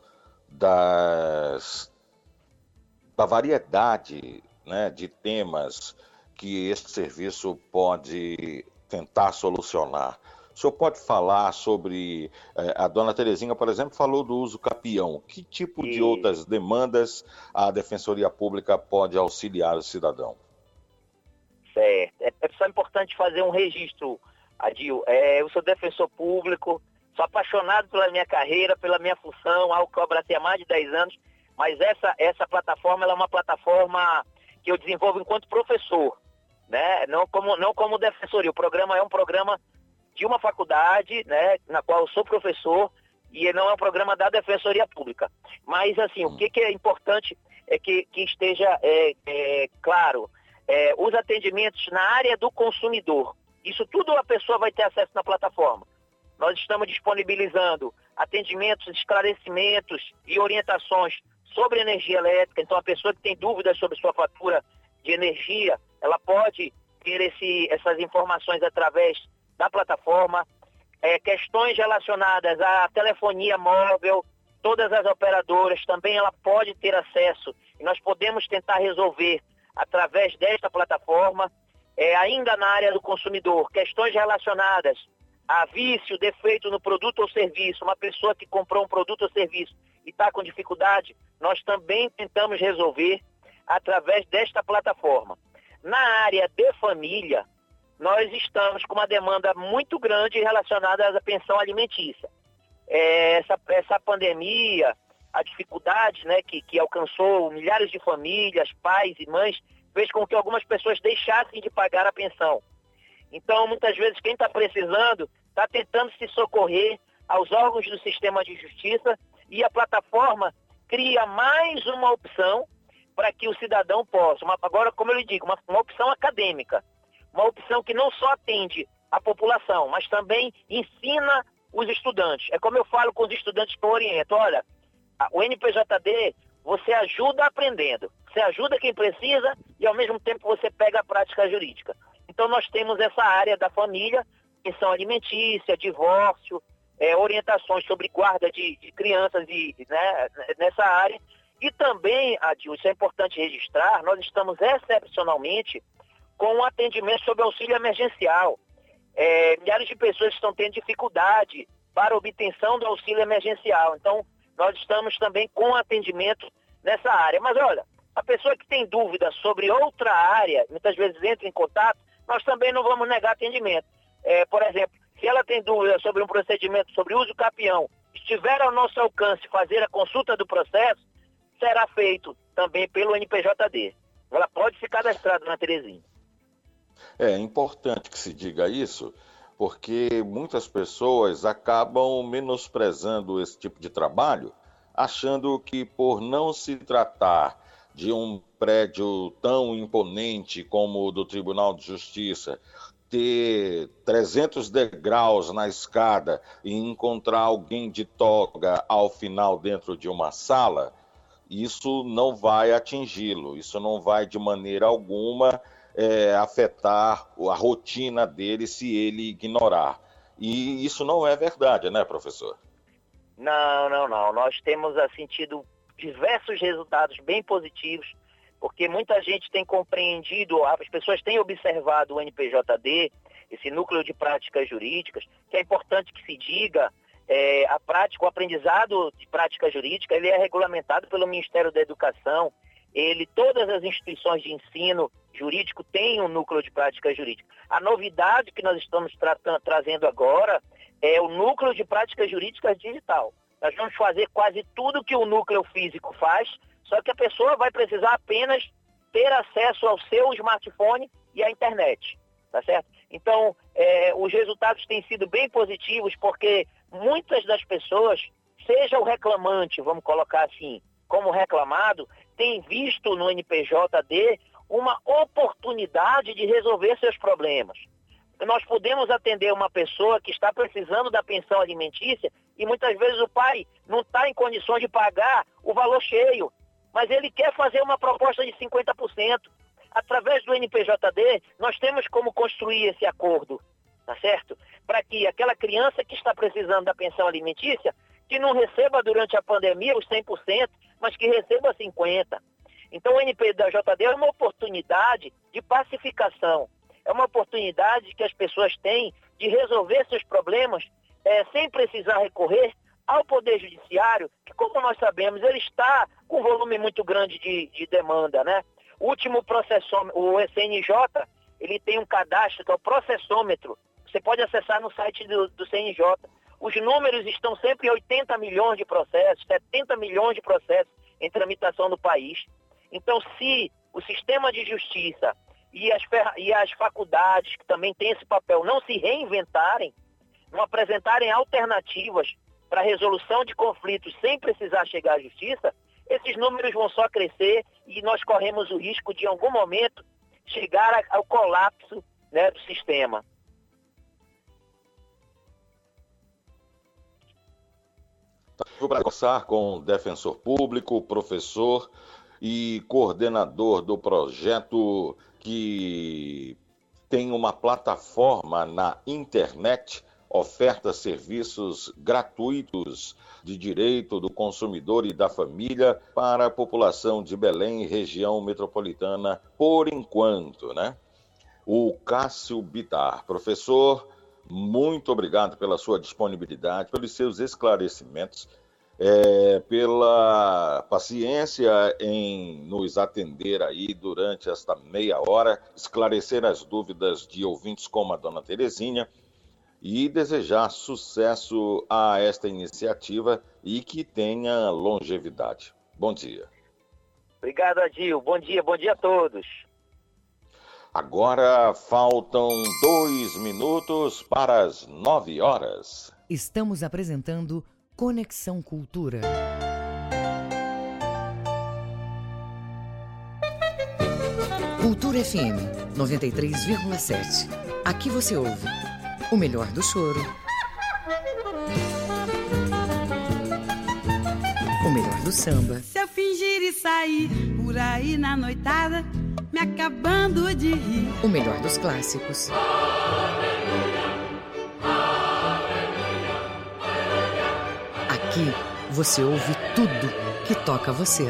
das, da variedade né, de temas que este serviço pode tentar solucionar. O senhor pode falar sobre. Eh, a dona Terezinha, por exemplo, falou do uso capião. Que tipo e... de outras demandas a Defensoria Pública pode auxiliar o cidadão? Certo. É, é só importante fazer um registro, Adil. É, eu sou defensor público, sou apaixonado pela minha carreira, pela minha função, algo que eu abracei há mais de 10 anos, mas essa, essa plataforma é uma plataforma que eu desenvolvo enquanto professor, né? não, como, não como defensoria. O programa é um programa de uma faculdade, né, na qual eu sou professor, e não é um programa da Defensoria Pública. Mas, assim, o que, que é importante é que, que esteja é, é, claro, é, os atendimentos na área do consumidor. Isso tudo a pessoa vai ter acesso na plataforma. Nós estamos disponibilizando atendimentos, esclarecimentos e orientações sobre energia elétrica. Então, a pessoa que tem dúvidas sobre sua fatura de energia, ela pode ter esse, essas informações através da plataforma, é, questões relacionadas à telefonia móvel, todas as operadoras também ela pode ter acesso e nós podemos tentar resolver através desta plataforma, é, ainda na área do consumidor, questões relacionadas a vício, defeito no produto ou serviço, uma pessoa que comprou um produto ou serviço e está com dificuldade, nós também tentamos resolver através desta plataforma. Na área de família, nós estamos com uma demanda muito grande relacionada à pensão alimentícia. É, essa, essa pandemia, a dificuldade né, que, que alcançou milhares de famílias, pais e mães, fez com que algumas pessoas deixassem de pagar a pensão. Então, muitas vezes, quem está precisando está tentando se socorrer aos órgãos do sistema de justiça e a plataforma cria mais uma opção para que o cidadão possa, uma, agora, como eu lhe digo, uma, uma opção acadêmica, uma opção que não só atende a população, mas também ensina os estudantes. É como eu falo com os estudantes que eu oriento, olha, o NPJD, você ajuda aprendendo, você ajuda quem precisa e ao mesmo tempo você pega a prática jurídica. Então nós temos essa área da família, pensão alimentícia, divórcio, é, orientações sobre guarda de, de crianças e, né, nessa área. E também, Adil, isso é importante registrar, nós estamos excepcionalmente com atendimento sobre auxílio emergencial. É, milhares de pessoas estão tendo dificuldade para obtenção do auxílio emergencial. Então, nós estamos também com atendimento nessa área. Mas olha, a pessoa que tem dúvida sobre outra área, muitas vezes entra em contato, nós também não vamos negar atendimento. É, por exemplo, se ela tem dúvida sobre um procedimento sobre uso capião, estiver ao nosso alcance fazer a consulta do processo, será feito também pelo NPJD. Ela pode se cadastrar, dona Terezinha. É importante que se diga isso, porque muitas pessoas acabam menosprezando esse tipo de trabalho, achando que por não se tratar de um prédio tão imponente como o do Tribunal de Justiça, ter 300 degraus na escada e encontrar alguém de toga ao final dentro de uma sala, isso não vai atingi-lo, isso não vai de maneira alguma é, afetar a rotina dele se ele ignorar. E isso não é verdade, né, professor? Não, não, não. Nós temos assim, tido diversos resultados bem positivos, porque muita gente tem compreendido, as pessoas têm observado o NPJD, esse núcleo de práticas jurídicas, que é importante que se diga, é, a prática, o aprendizado de prática jurídica, ele é regulamentado pelo Ministério da Educação, ele, todas as instituições de ensino jurídico têm um núcleo de prática jurídica. A novidade que nós estamos trazendo agora é o núcleo de práticas jurídicas digital. Nós vamos fazer quase tudo que o núcleo físico faz, só que a pessoa vai precisar apenas ter acesso ao seu smartphone e à internet, tá certo? Então, é, os resultados têm sido bem positivos porque muitas das pessoas, seja o reclamante, vamos colocar assim, como reclamado, tem visto no NPJD uma oportunidade de resolver seus problemas. Nós podemos atender uma pessoa que está precisando da pensão alimentícia e muitas vezes o pai não está em condições de pagar o valor cheio, mas ele quer fazer uma proposta de 50%. Através do NPJD, nós temos como construir esse acordo, tá certo? Para que aquela criança que está precisando da pensão alimentícia, que não receba durante a pandemia os 100%, mas que receba 50%. Então o NPJD é uma oportunidade de pacificação, é uma oportunidade que as pessoas têm de resolver seus problemas é, sem precisar recorrer ao Poder Judiciário, que como nós sabemos, ele está com um volume muito grande de, de demanda, né? O último processômetro, o CNJ, ele tem um cadastro que é o processômetro. Você pode acessar no site do, do CNJ. Os números estão sempre em 80 milhões de processos, 70 milhões de processos em tramitação no país. Então, se o sistema de justiça e as, e as faculdades, que também têm esse papel, não se reinventarem, não apresentarem alternativas para a resolução de conflitos sem precisar chegar à justiça, esses números vão só crescer e nós corremos o risco de, em algum momento, chegar ao colapso né, do sistema. Vou conversar com o defensor público, professor e coordenador do projeto que tem uma plataforma na internet, oferta serviços gratuitos de direito do consumidor e da família para a população de Belém e região metropolitana, por enquanto, né? O Cássio Bitar. Professor, muito obrigado pela sua disponibilidade, pelos seus esclarecimentos é, pela paciência em nos atender aí durante esta meia hora, esclarecer as dúvidas de ouvintes como a dona Terezinha e desejar sucesso a esta iniciativa e que tenha longevidade. Bom dia. Obrigado, Adil. Bom dia, bom dia a todos. Agora faltam dois minutos para as nove horas. Estamos apresentando Conexão Cultura. Cultura FM 93,7. Aqui você ouve o melhor do choro, o melhor do samba. Se eu fingir e sair por aí na noitada, me acabando de rir. O melhor dos clássicos. Ah! Aqui você ouve tudo que toca você.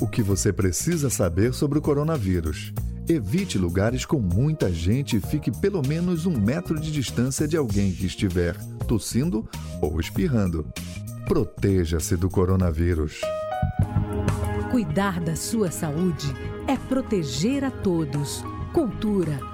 O que você precisa saber sobre o coronavírus. Evite lugares com muita gente e fique pelo menos um metro de distância de alguém que estiver tossindo ou espirrando. Proteja-se do coronavírus. Cuidar da sua saúde é proteger a todos. Cultura,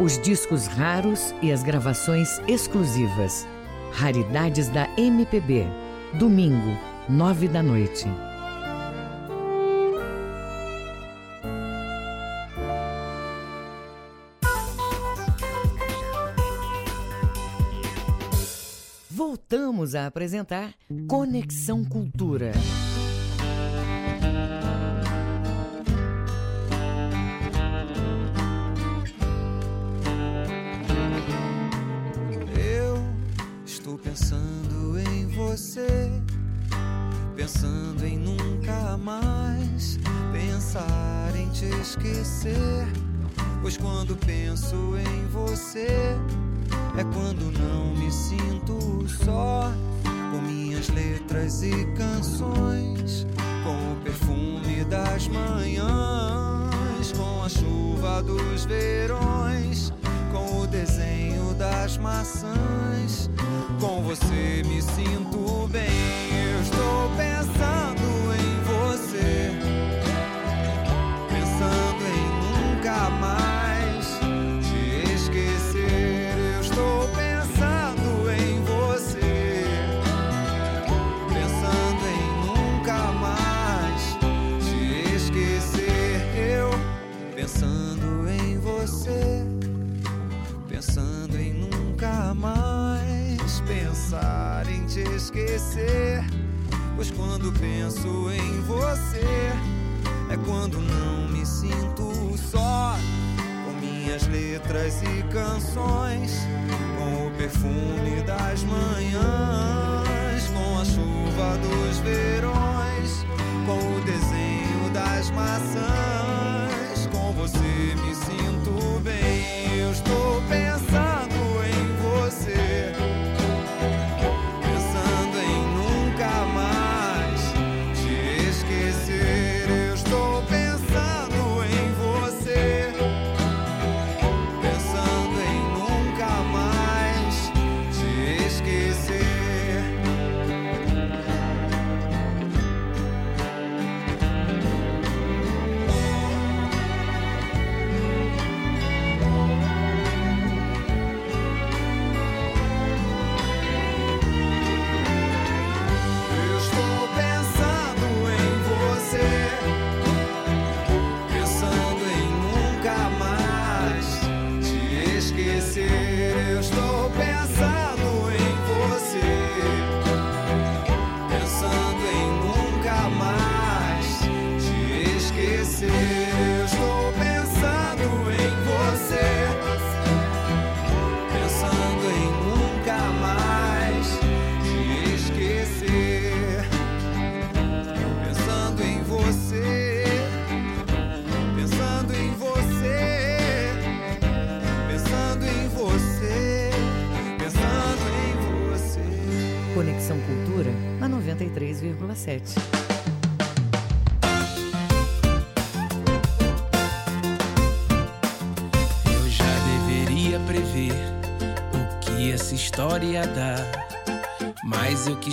Os discos raros e as gravações exclusivas. Raridades da MPB. Domingo, nove da noite. Voltamos a apresentar Conexão Cultura. Te esquecer. Pois quando penso em você, é quando não me sinto só. Com minhas letras e canções, com o perfume das manhãs, com a chuva dos verões, com o desenho das maçãs. Com você me sinto bem. Eu estou pensando em você, esquecer. Pois quando penso em você, é quando não me sinto só. Com minhas letras e canções, com o perfume das manhãs,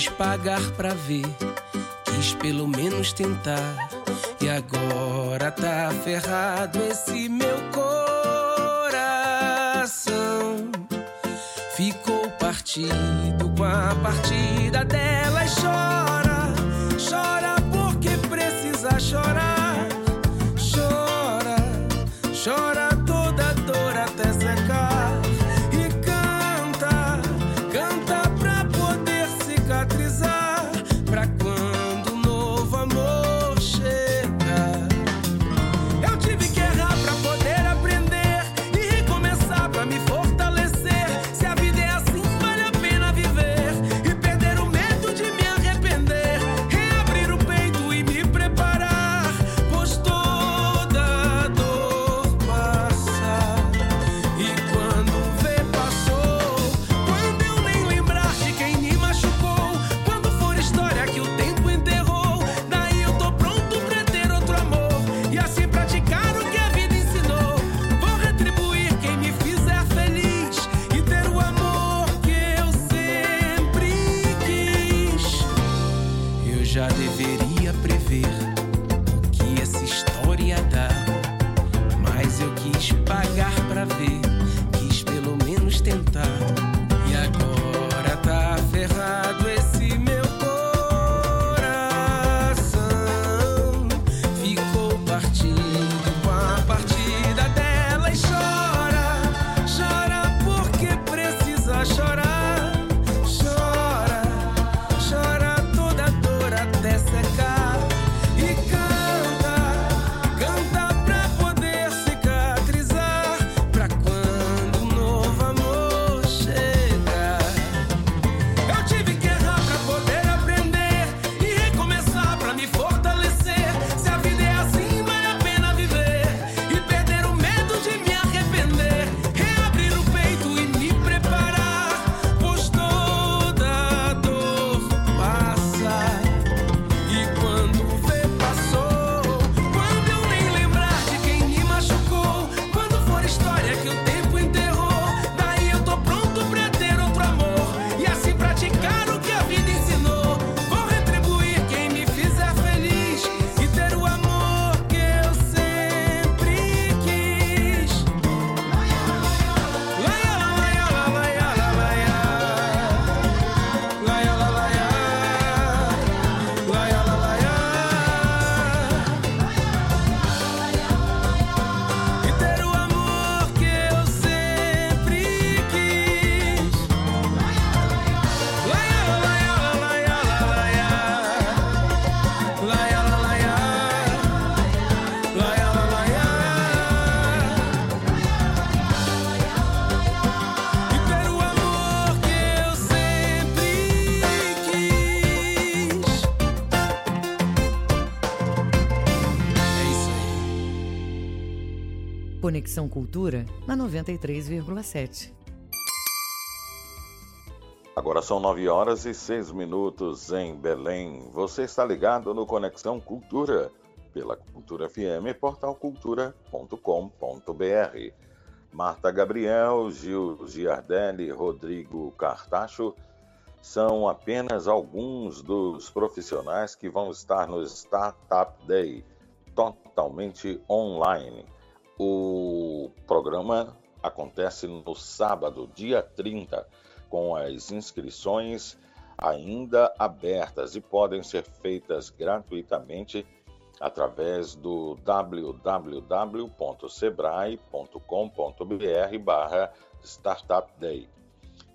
quis pagar pra ver, quis pelo menos tentar. E agora tá ferrado esse Conexão Cultura na 93,7. Agora são 9 horas e 6 minutos em Belém. Você está ligado no Conexão Cultura pela Cultura FM, portal cultura.com.br. Marta Gabriel, Gil Giardelli, Rodrigo Cartacho são apenas alguns dos profissionais que vão estar no Startup Day, totalmente online. O programa acontece no sábado, dia 30, com as inscrições ainda abertas e podem ser feitas gratuitamente através do www.sebrae.com.br/startupday.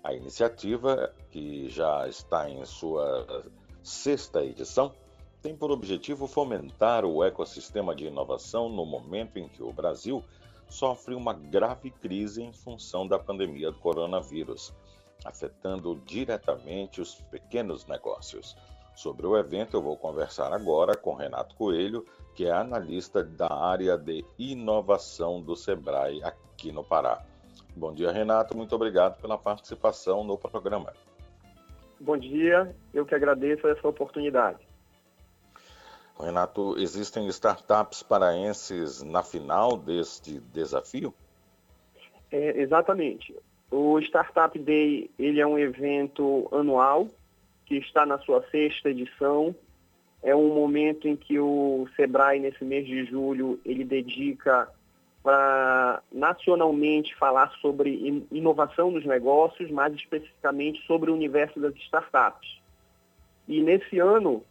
A iniciativa, que já está em sua sexta edição, tem por objetivo fomentar o ecossistema de inovação no momento em que o Brasil sofre uma grave crise em função da pandemia do coronavírus, afetando diretamente os pequenos negócios. Sobre o evento, eu vou conversar agora com Renato Coelho, que é analista da área de inovação do Sebrae aqui no Pará. Bom dia, Renato. Muito obrigado pela participação no programa. Bom dia. Eu que agradeço essa oportunidade. Renato, existem startups paraenses na final deste desafio? É, exatamente. O Startup Day ele é um evento anual que está na sua sexta edição. É um momento em que o Sebrae, nesse mês de julho, ele dedica para nacionalmente falar sobre inovação nos negócios, mais especificamente sobre o universo das startups. E nesse ano,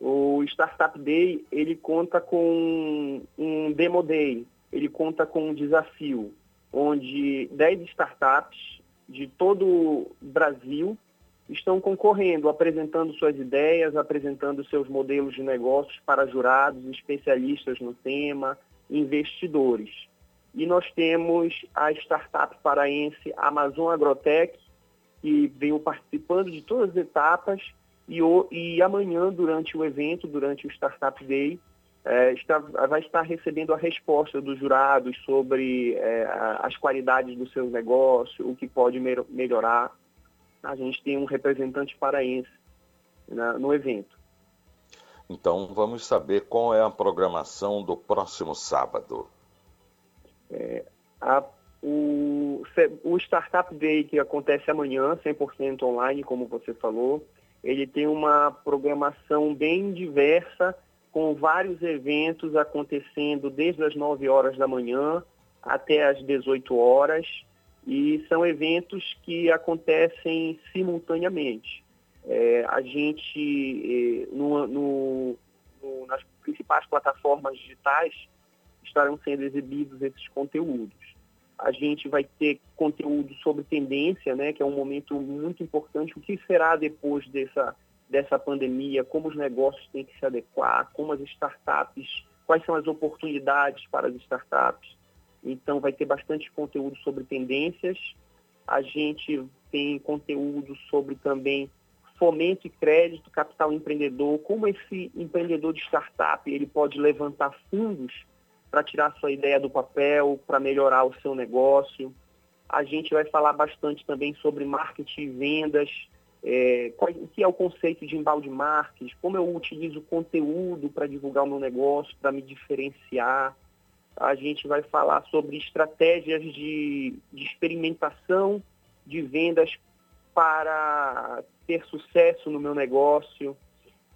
o Startup Day, ele conta com um Demo Day, ele conta com um desafio, onde 10 startups de todo o Brasil estão concorrendo, apresentando suas ideias, apresentando seus modelos de negócios para jurados, especialistas no tema, investidores. E nós temos a startup paraense Amazon Agrotech, que veio participando de todas as etapas e, o, e amanhã, durante o evento, durante o Startup Day, é, está, vai estar recebendo a resposta dos jurados sobre é, as qualidades do seu negócio, o que pode melhorar. A gente tem um representante paraense né, no evento. Então, vamos saber qual é a programação do próximo sábado. É, a, o, o Startup Day, que acontece amanhã, 100% online, como você falou, ele tem uma programação bem diversa, com vários eventos acontecendo desde as 9 horas da manhã até as 18 horas, e são eventos que acontecem simultaneamente. É, a gente, é, no, no, no, nas principais plataformas digitais, estarão sendo exibidos esses conteúdos. A gente vai ter conteúdo sobre tendência, né, que é um momento muito importante. O que será depois dessa, dessa pandemia? Como os negócios têm que se adequar? Como as startups? Quais são as oportunidades para as startups? Então, vai ter bastante conteúdo sobre tendências. A gente tem conteúdo sobre também fomento e crédito, capital empreendedor, como esse empreendedor de startup ele pode levantar fundos para tirar sua ideia do papel, para melhorar o seu negócio. A gente vai falar bastante também sobre marketing e vendas, é, qual, o que é o conceito de embalde marketing, como eu utilizo conteúdo para divulgar o meu negócio, para me diferenciar. A gente vai falar sobre estratégias de, de experimentação de vendas para ter sucesso no meu negócio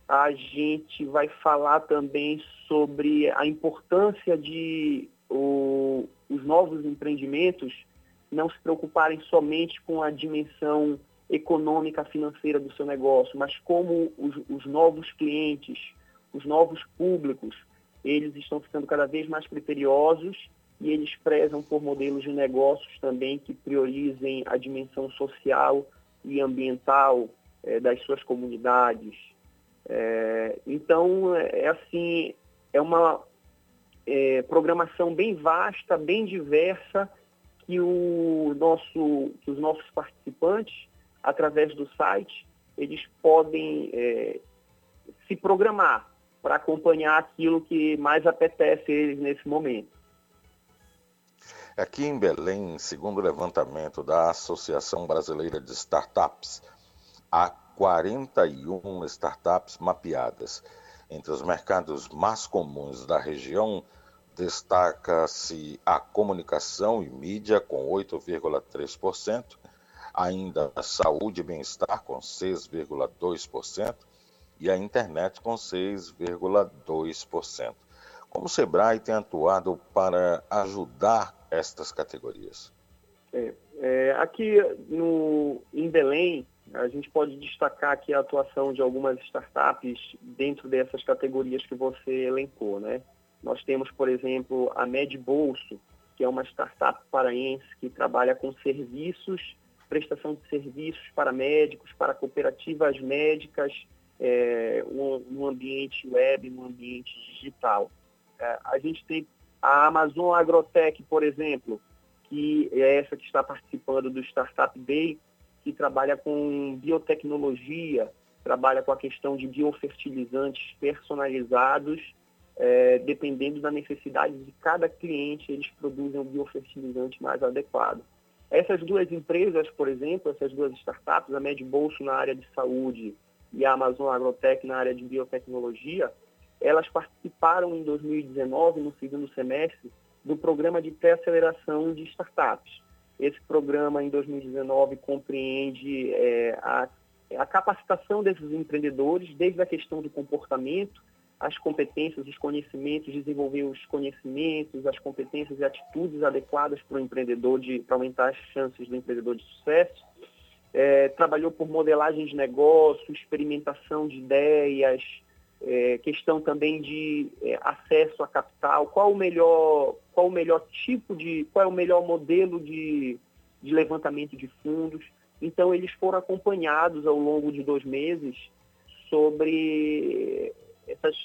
a gente vai falar também sobre a importância de o, os novos empreendimentos não se preocuparem somente com a dimensão econômica financeira do seu negócio, mas como os, os novos clientes, os novos públicos, eles estão ficando cada vez mais criteriosos e eles prezam por modelos de negócios também que priorizem a dimensão social e ambiental é, das suas comunidades. É, então, é assim, é uma é, programação bem vasta, bem diversa, que, o nosso, que os nossos participantes, através do site, eles podem é, se programar para acompanhar aquilo que mais apetece eles nesse momento. Aqui em Belém, segundo o levantamento da Associação Brasileira de Startups, há 41 startups mapeadas. Entre os mercados mais comuns da região, destaca-se a comunicação e mídia, com 8,3%, ainda a saúde e bem-estar, com 6,2%, e a internet, com 6,2%. Como o Sebrae tem atuado para ajudar estas categorias? É, é, aqui no, em Belém, a gente pode destacar aqui a atuação de algumas startups dentro dessas categorias que você elencou, né? Nós temos, por exemplo, a Med Bolso, que é uma startup paraense que trabalha com serviços, prestação de serviços para médicos, para cooperativas médicas, é, no ambiente web, no ambiente digital. É, a gente tem a Amazon Agrotech, por exemplo, que é essa que está participando do Startup Day, que trabalha com biotecnologia, trabalha com a questão de biofertilizantes personalizados, é, dependendo da necessidade de cada cliente, eles produzem um biofertilizante mais adequado. Essas duas empresas, por exemplo, essas duas startups, a MedBolso na área de saúde e a Amazon Agrotech na área de biotecnologia, elas participaram em 2019, no segundo semestre, do programa de pré-aceleração de startups. Esse programa, em 2019, compreende é, a a capacitação desses empreendedores, desde a questão do comportamento, as competências, os conhecimentos, desenvolver os conhecimentos, as competências e atitudes adequadas para o empreendedor, para aumentar as chances do empreendedor de sucesso. É, trabalhou por modelagem de negócio, experimentação de ideias, é, questão também de é, acesso a capital, qual o melhor, qual o melhor tipo de, qual é o melhor modelo de, de levantamento de fundos. Então eles foram acompanhados ao longo de dois meses sobre essas,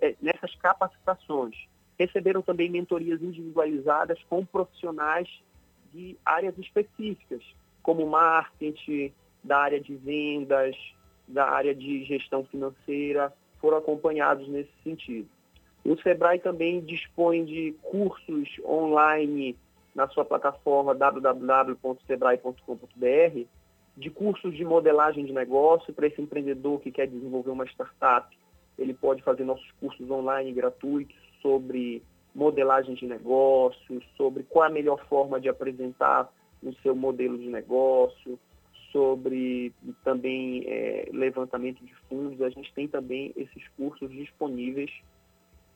é, nessas capacitações. Receberam também mentorias individualizadas com profissionais de áreas específicas, como marketing, da área de vendas, da área de gestão financeira, foram acompanhados nesse sentido. O Sebrae também dispõe de cursos online na sua plataforma www.sebrae.com.br, de cursos de modelagem de negócio para esse empreendedor que quer desenvolver uma startup. Ele pode fazer nossos cursos online gratuitos sobre modelagem de negócio, sobre qual a melhor forma de apresentar o seu modelo de negócio, sobre também é, levantamento de fundos. A gente tem também esses cursos disponíveis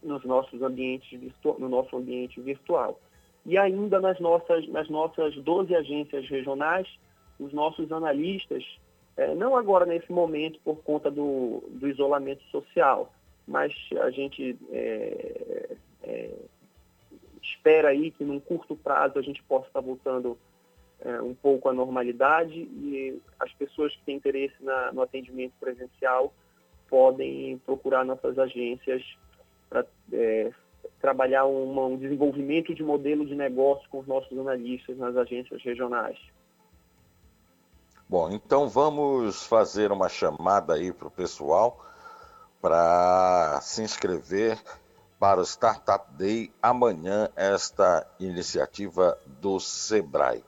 nos nossos ambientes no nosso ambiente virtual. E ainda nas nossas, nas nossas 12 agências regionais, os nossos analistas, é, não agora nesse momento por conta do, do isolamento social, mas a gente é, é, espera aí que num curto prazo a gente possa estar voltando é, um pouco à normalidade e as pessoas que têm interesse na, no atendimento presencial podem procurar nossas agências para é, trabalhar uma, um desenvolvimento de modelo de negócio com os nossos analistas nas agências regionais. Bom, então vamos fazer uma chamada aí para o pessoal para se inscrever para o Startup Day amanhã, esta iniciativa do Sebrae.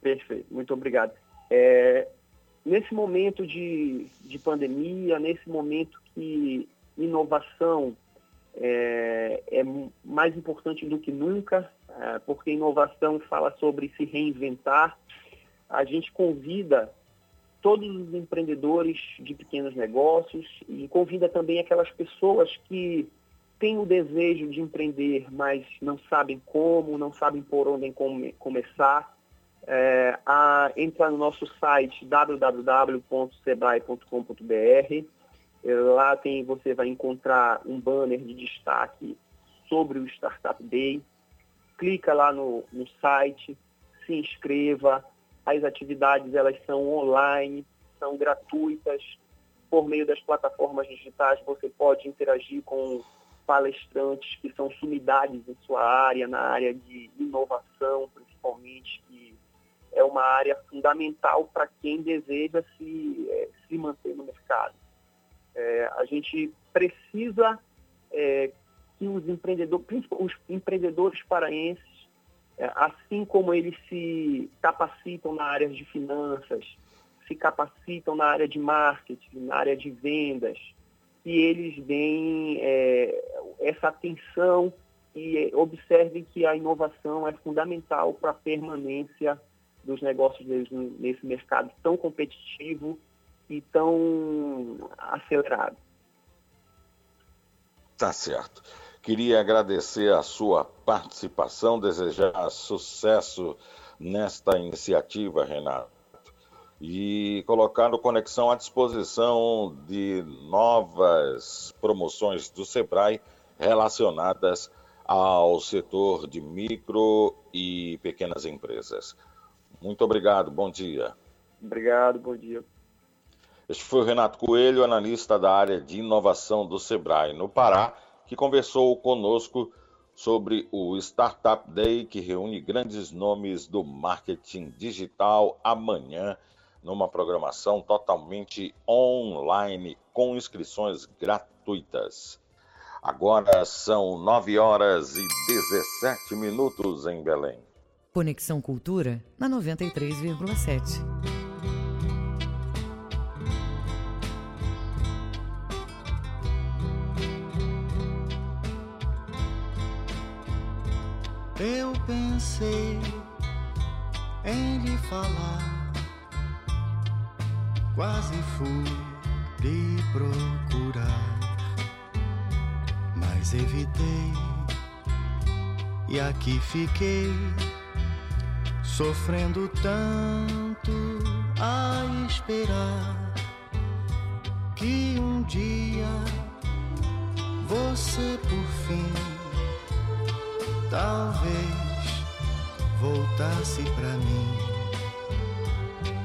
Perfeito, muito obrigado. É, nesse momento de, de pandemia, nesse momento que inovação é, é mais importante do que nunca, é, porque inovação fala sobre se reinventar, a gente convida todos os empreendedores de pequenos negócios e convida também aquelas pessoas que têm o desejo de empreender, mas não sabem como, não sabem por onde come, começar, é, a entrar no nosso site www.sebrae.com.br. Lá tem, você vai encontrar um banner de destaque sobre o Startup Day. Clica lá no, no site, se inscreva, as atividades elas são online, são gratuitas. Por meio das plataformas digitais você pode interagir com palestrantes que são sumidades em sua área, na área de inovação, principalmente, que é uma área fundamental para quem deseja se, é, se manter no mercado. É, a gente precisa é, que os empreendedores, os empreendedores paraenses é, assim como eles se capacitam na área de finanças, se capacitam na área de marketing, na área de vendas, que eles deem é, essa atenção e observem que a inovação é fundamental para a permanência dos negócios deles nesse mercado tão competitivo e tão acelerado. Tá certo. Queria agradecer a sua participação, desejar sucesso nesta iniciativa, Renato, e colocar o Conexão à disposição de novas promoções do SEBRAE relacionadas ao setor de micro e pequenas empresas. Muito obrigado, bom dia. Obrigado, bom dia. Este foi o Renato Coelho, analista da área de inovação do SEBRAE no Pará que conversou conosco sobre o Startup Day, que reúne grandes nomes do marketing digital amanhã, numa programação totalmente online, com inscrições gratuitas. Agora são 9 horas e 17 minutos em Belém. Conexão Cultura na 93,7. Pensei em lhe falar. Quase fui lhe procurar, mas evitei. E aqui fiquei sofrendo tanto a esperar que um dia você por fim talvez voltasse pra mim,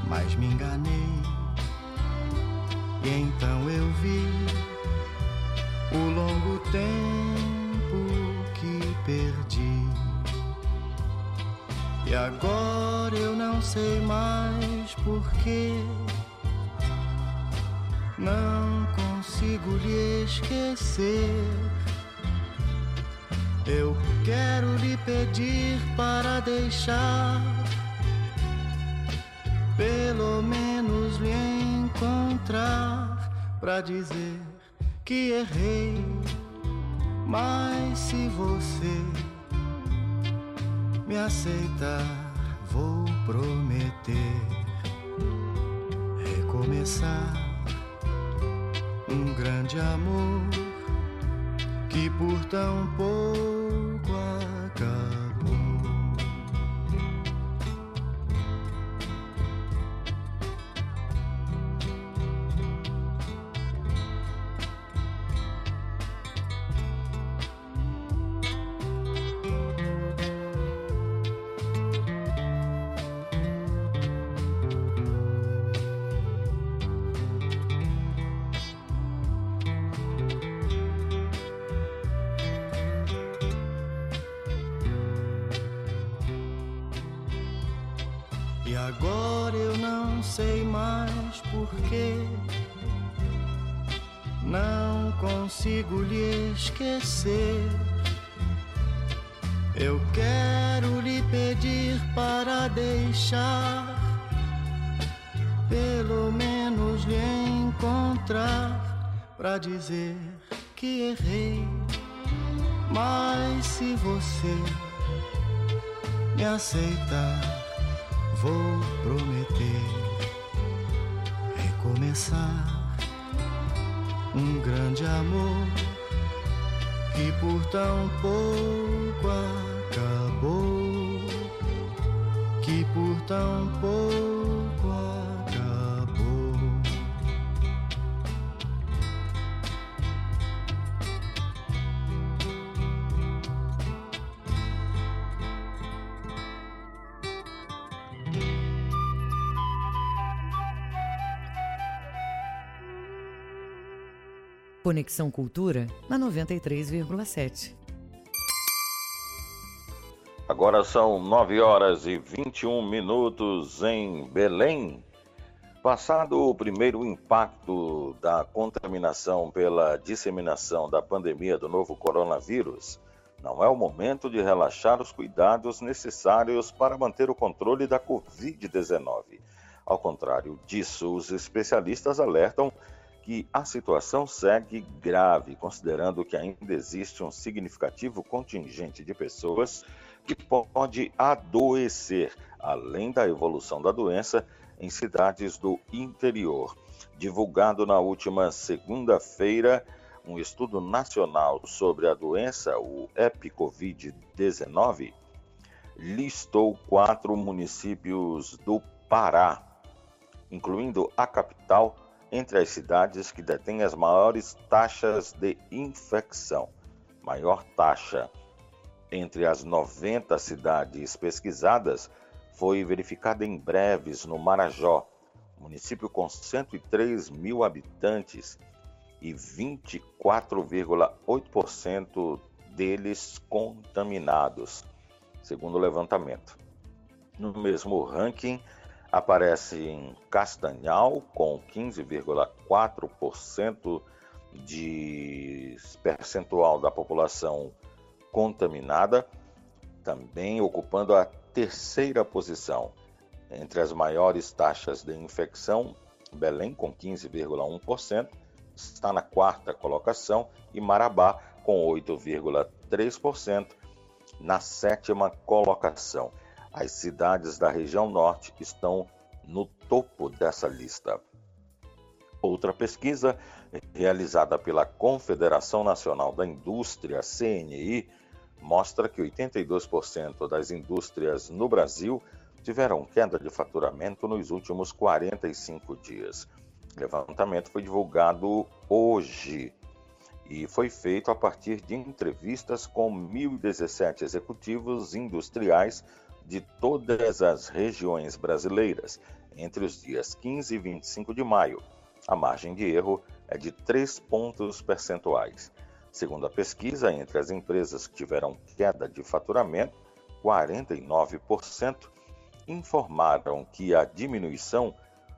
mas me enganei e então eu vi o longo tempo que perdi. E agora eu não sei mais porquê. Não consigo lhe esquecer. Eu quero lhe pedir para deixar pelo menos lhe encontrar para dizer que errei. Mas se você me aceitar, vou prometer recomeçar um grande amor que por tão pouco acaba. Consigo lhe esquecer. Eu quero lhe pedir para deixar, pelo menos lhe encontrar, para dizer que errei. Mas se você me aceitar, vou prometer recomeçar um grande amor que por tão pouco acabou, que por tão pouco Conexão Cultura na 93,7. Agora são 9 horas e 21 minutos em Belém. Passado o primeiro impacto da contaminação pela disseminação da pandemia do novo coronavírus, não é o momento de relaxar os cuidados necessários para manter o controle da Covid-19. Ao contrário disso, os especialistas alertam que a situação segue grave, considerando que ainda existe um significativo contingente de pessoas que pode adoecer, além da evolução da doença em cidades do interior. Divulgado na última segunda-feira, um estudo nacional sobre a doença, o EpiCovid-19, listou quatro municípios do Pará, incluindo a capital, entre as cidades que detêm as maiores taxas de infecção. Maior taxa entre as 90 cidades pesquisadas foi verificada em Breves, no Marajó, município com 103 mil habitantes e 24,8% deles contaminados, segundo o levantamento. No mesmo ranking, aparece em Castanhal, com 15,4% de percentual da população contaminada, também ocupando a terceira posição. Entre as maiores taxas de infecção, Belém, com 15,1%, está na quarta colocação, e Marabá, com 8,3%, na sétima colocação. As cidades da região norte estão no topo dessa lista. Outra pesquisa realizada pela Confederação Nacional da Indústria, CNI, mostra que 82% das indústrias no Brasil tiveram queda de faturamento nos últimos 45 dias. O levantamento foi divulgado hoje e foi feito a partir de entrevistas com 1.017 executivos industriais de todas as regiões brasileiras entre os dias 15 e 25 de maio. A margem de erro é de 3 pontos percentuais. Segundo a pesquisa, entre as empresas que tiveram queda de faturamento, 49% informaram que a diminuição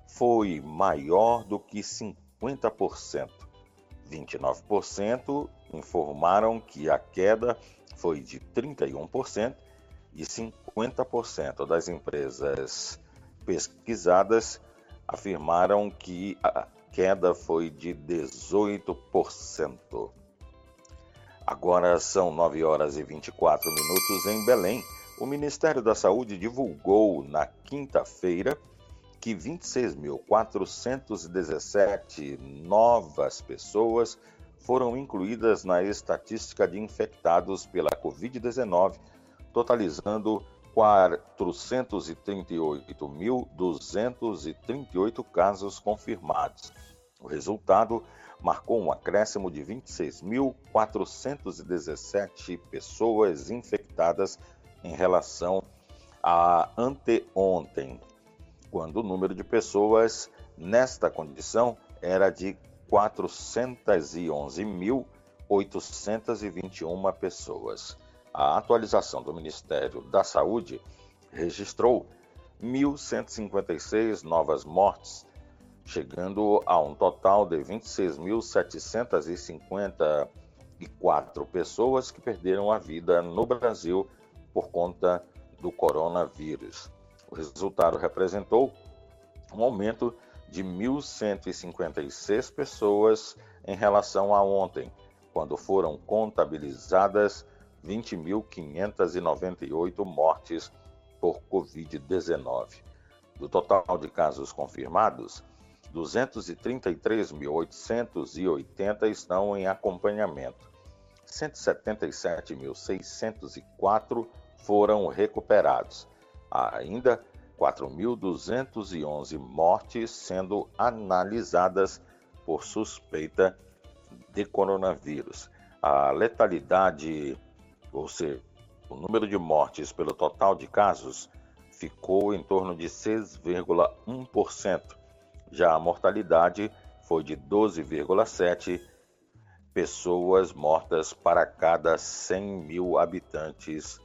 foi maior do que 50%. 29% informaram que a queda foi de 31% e 50% das empresas pesquisadas afirmaram que a queda foi de 18%. Agora são 9 horas e 24 minutos em Belém. O Ministério da Saúde divulgou na quinta-feira que 26.417 novas pessoas foram incluídas na estatística de infectados pela Covid-19, totalizando 438.238 casos confirmados. O resultado marcou um acréscimo de 26.417 pessoas infectadas em relação a anteontem, quando o número de pessoas nesta condição era de 411.821 pessoas. A atualização do Ministério da Saúde registrou 1.156 novas mortes, chegando a um total de 26.754 pessoas que perderam a vida no Brasil por conta do coronavírus. O resultado representou um aumento de 1.156 pessoas em relação a ontem, quando foram contabilizadas 20.598 mortes por Covid-19. Do total de casos confirmados, 233.880 estão em acompanhamento. 177.604 foram recuperados. Há ainda 4.211 mortes sendo analisadas por suspeita de coronavírus. A letalidade, ou seja, o número de mortes pelo total de casos ficou em torno de 6,1%. Já a mortalidade foi de 12,7% pessoas mortas para cada 100 mil habitantes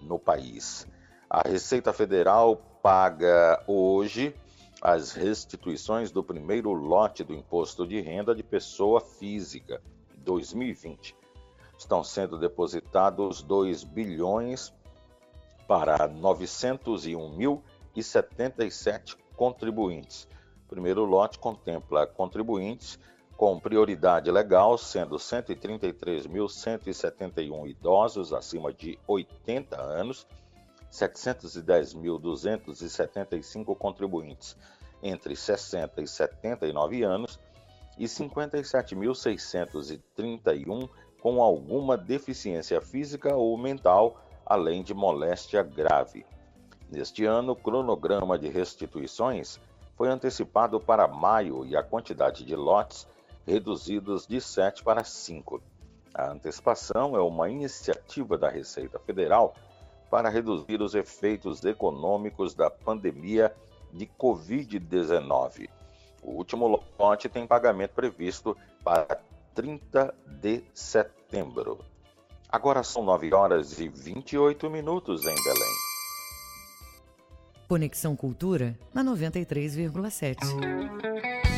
no país. A Receita Federal paga hoje as restituições do primeiro lote do imposto de renda de pessoa física 2020. Estão sendo depositados 2 bilhões para 901.077 contribuintes. O primeiro lote contempla contribuintes com prioridade legal, sendo 133.171 idosos acima de 80 anos, 710.275 contribuintes entre 60 e 79 anos e 57.631 com alguma deficiência física ou mental, além de moléstia grave. Neste ano, o cronograma de restituições foi antecipado para maio e a quantidade de lotes reduzidos de 7 para 5. A antecipação é uma iniciativa da Receita Federal para reduzir os efeitos econômicos da pandemia de Covid-19. O último lote tem pagamento previsto para 30 de setembro. Agora são 9 horas e 28 minutos em Belém. Conexão Cultura na 93,7.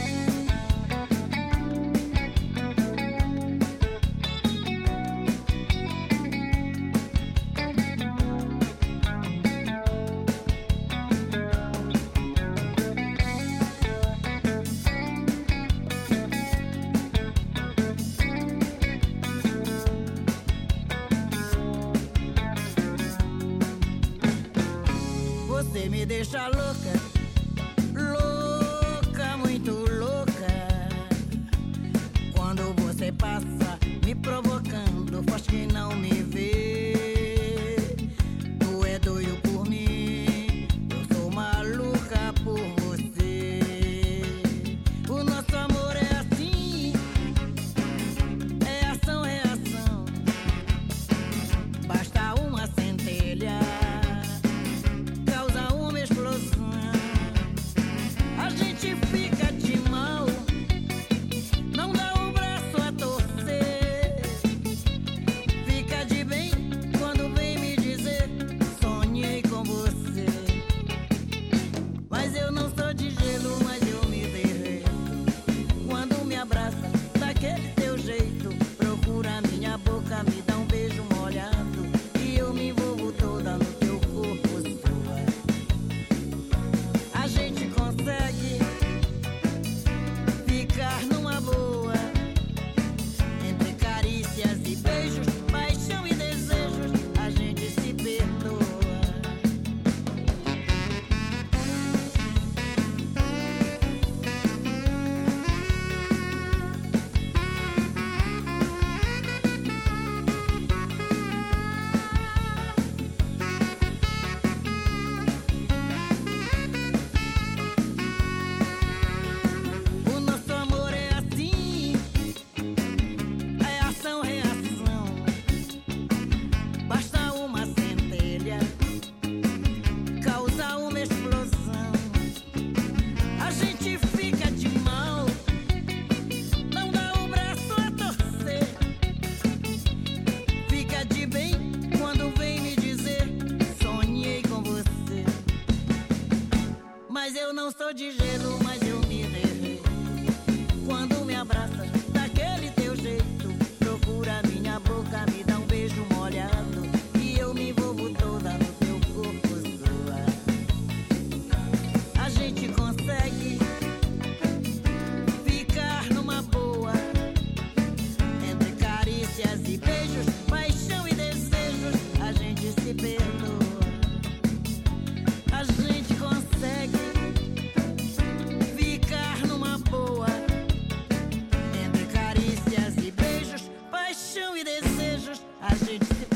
Estamos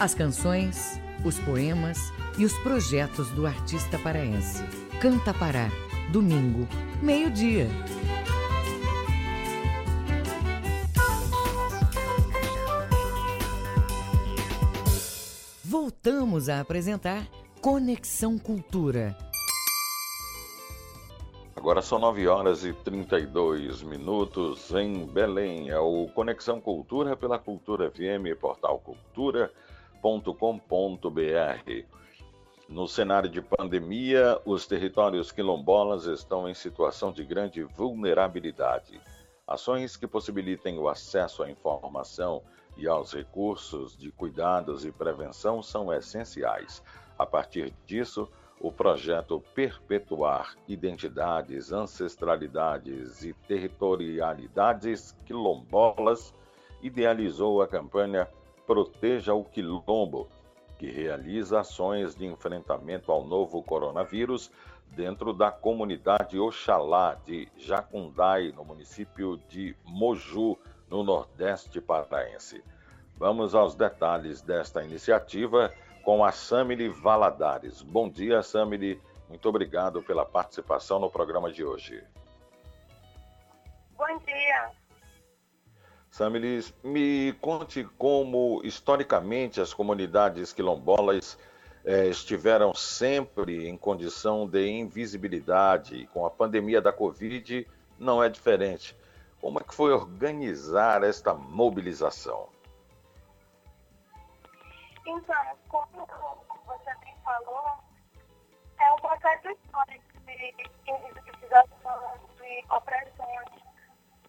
As canções, os poemas e os projetos do artista paraense. Canta Pará, domingo, meio-dia. Voltamos a apresentar Conexão Cultura Agora são 9 horas e 32 minutos em Belém. É o Conexão Cultura pela Cultura FM, portal No cenário de pandemia, os territórios quilombolas estão em situação de grande vulnerabilidade. Ações que possibilitem o acesso à informação e aos recursos de cuidados e prevenção são essenciais. A partir disso, o projeto Perpetuar Identidades, Ancestralidades e Territorialidades Quilombolas idealizou a campanha Proteja o Quilombo, que realiza ações de enfrentamento ao novo coronavírus dentro da comunidade Oxalá de Jacundai, no município de Moju, no Nordeste Paraense. Vamos aos detalhes desta iniciativa com a Samile Valadares. Bom dia, Samile. Muito obrigado pela participação no programa de hoje. Bom Bom dia. Samilis, me conte como, historicamente, as comunidades quilombolas eh, estiveram sempre em condição de invisibilidade. Com a pandemia da Covid, não é diferente. Como é que foi organizar esta mobilização? Então, como você bem falou, é um processo histórico de invisibilização, de opressões.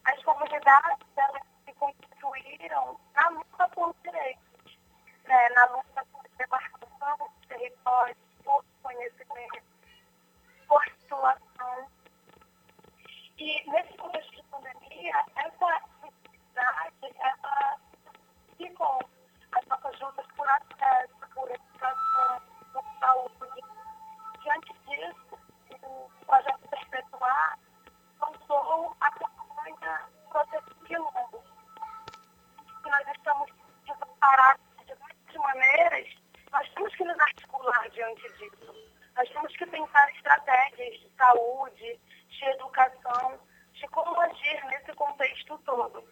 As comunidades, elas se constituíram na luta por direitos, né, na luta por demarcação dos territórios, por conhecimento, por situação. E nesse contexto de pandemia, essa necessidade, ela ficou as nossas lutas por acesso, por educação, por saúde. Diante disso, o projeto Perpetuar lançou a campanha Proteção. Nós estamos desamparados de diversas maneiras, nós temos que nos articular diante disso. Nós temos que pensar estratégias de saúde, de educação, de como agir nesse contexto todo.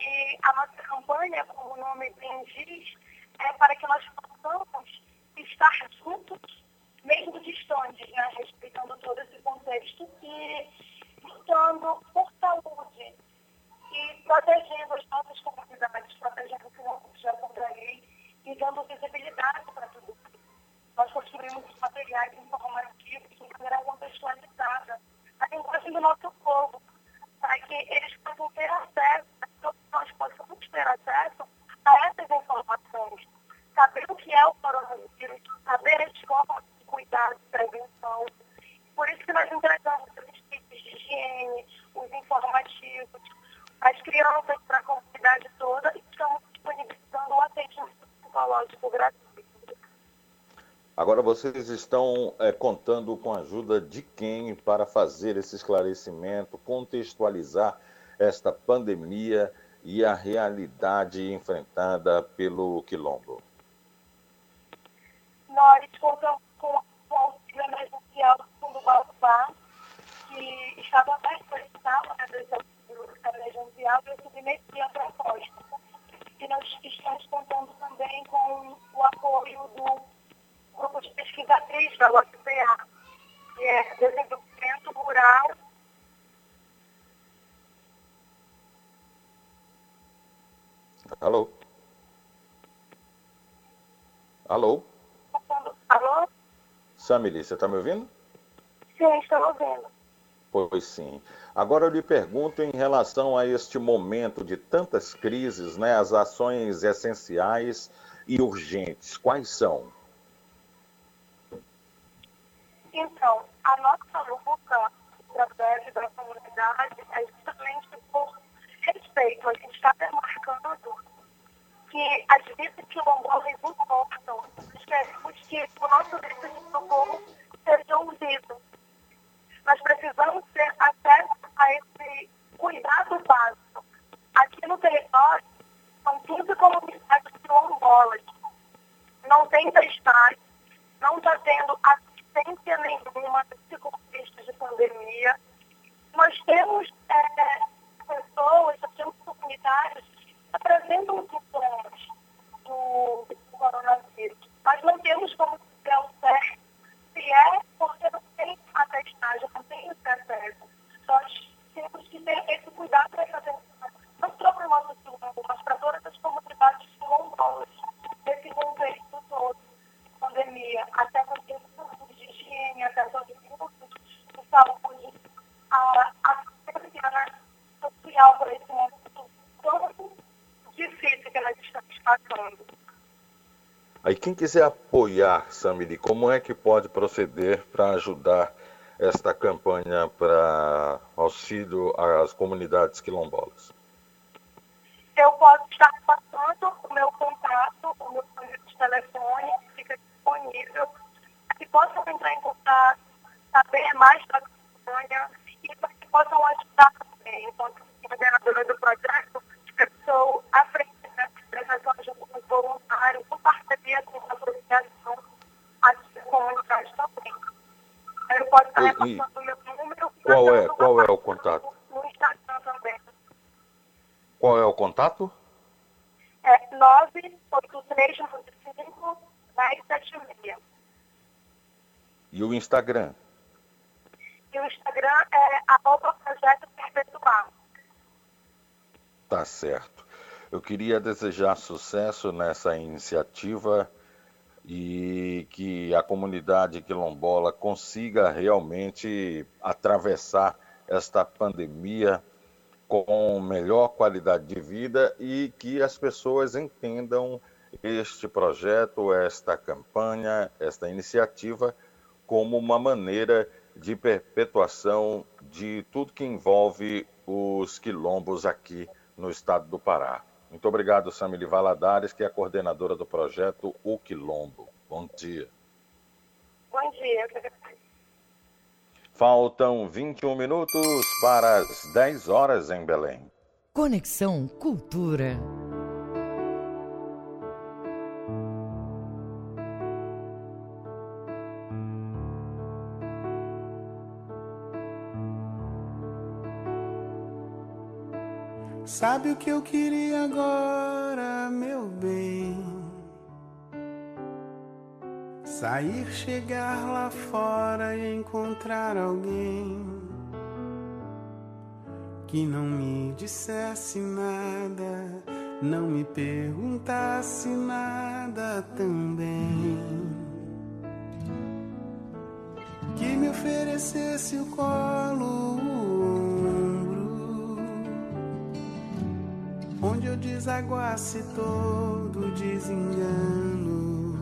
E a nossa campanha, como o nome bem diz, é para que nós possamos estar juntos, mesmo distantes, né? respeitando todo esse contexto e lutando por saúde e protegendo as nossas o que já contra e dando visibilidade para tudo. Nós construímos materiais informativos de maneira contextualizada, a linguagem do nosso povo, para que eles possam ter acesso, nós possamos ter acesso a essas informações. Saber o que é o coronavírus, saber as formas de cuidado, de prevenção. Por isso que nós entregamos os tipos de higiene, os informativos, as crianças para a comunidade toda e estamos disponibilizando o atendimento psicológico gratuito. Agora, vocês estão é, contando com a ajuda de quem para fazer esse esclarecimento, contextualizar esta pandemia e a realidade enfrentada pelo Quilombo? Nós contamos com o auxílio emergencial do Fundo Balbá, que estava aberto para esse eu submeti a proposta. E nós estamos contando também com o apoio do grupo de pesquisatriz da UFPA, que é Desenvolvimento Rural. Alô? Alô? Alô? Samili, você está me ouvindo? Sim, estou ouvindo. Pois sim. Agora eu lhe pergunto em relação a este momento de tantas crises, né, as ações essenciais e urgentes, quais são? Então, a nossa luta através da comunidade é justamente por respeito. A gente está demarcando que as vidas quilombolas importam. Nós queremos que o nosso grito de socorro seja ouvido. Nós precisamos ter acesso a esse cuidado básico. Aqui no território, são 15 comunidades quilombolas. Não tem testagem, não está tendo assistência nenhuma nesse contexto de pandemia. Nós temos é, pessoas, nós temos comunidades que apresentam sintomas do, do coronavírus, mas não temos como saber ao certo se é porque não tem a testagem, não tem esse acesso. Nós temos que ter esse cuidado para fazer não só para o nosso quilombo, mas para todas as comunidades quilombolas, nesse contexto todo de pandemia, até com recursos de higiene, acesso aos recursos de saúde, a assistência social para esse momento tão difícil que nós estamos passando. Aí quem quiser apoiar, Samiri, como é que pode proceder para ajudar esta campanha para auxílio às comunidades quilombolas? Eu posso estar passando o meu contato, o meu de telefone, fica disponível, que possam entrar em contato, saber mais da campanha e para que possam ajudar também. Enquanto coordenadora do projeto, eu sou à frente da apresentação Eu estar E- o. Qual é, mandando qual é o contato? no Instagram também. contato? É 98395 1076. E o Instagram? E o Instagram é arroba projeto perpetuar. Tá certo. Eu queria desejar sucesso nessa iniciativa e que a comunidade quilombola consiga realmente atravessar esta pandemia com melhor qualidade de vida e que as pessoas entendam este projeto, esta campanha, esta iniciativa como uma maneira de perpetuação de tudo que envolve os quilombos aqui no estado do Pará. Muito obrigado, Samile Valadares, que é a coordenadora do projeto O Quilombo. Bom dia. Bom dia. Faltam 21 minutos para as 10 horas em Belém. Conexão Cultura. Sabe o que eu queria agora, meu bem? Sair, chegar lá fora e encontrar alguém que não me dissesse nada, não me perguntasse nada também. Que me oferecesse o colo, onde eu desaguasse todo desengano.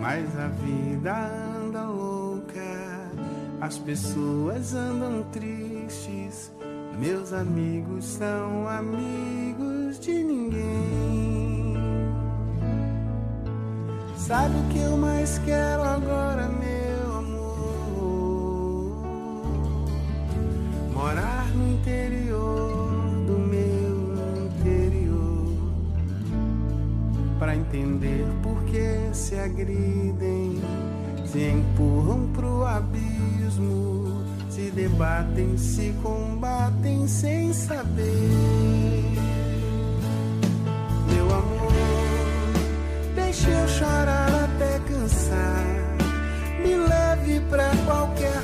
Mas a vida anda louca, as pessoas andam tristes. Meus amigos são amigos de ninguém. Sabe o que eu mais quero agora, meu entender por que se agridem, se empurram pro abismo, se debatem, se combatem sem saber. Meu amor, deixa eu chorar até cansar, me leve pra qualquer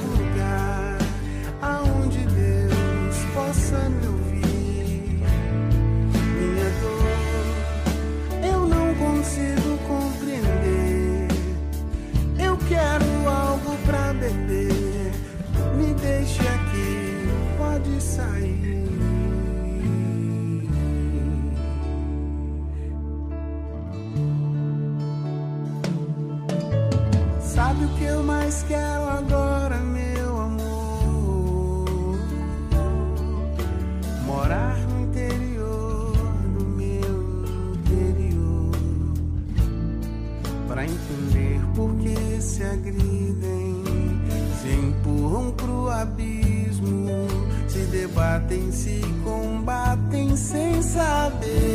abismo, se debatem, se combatem sem saber.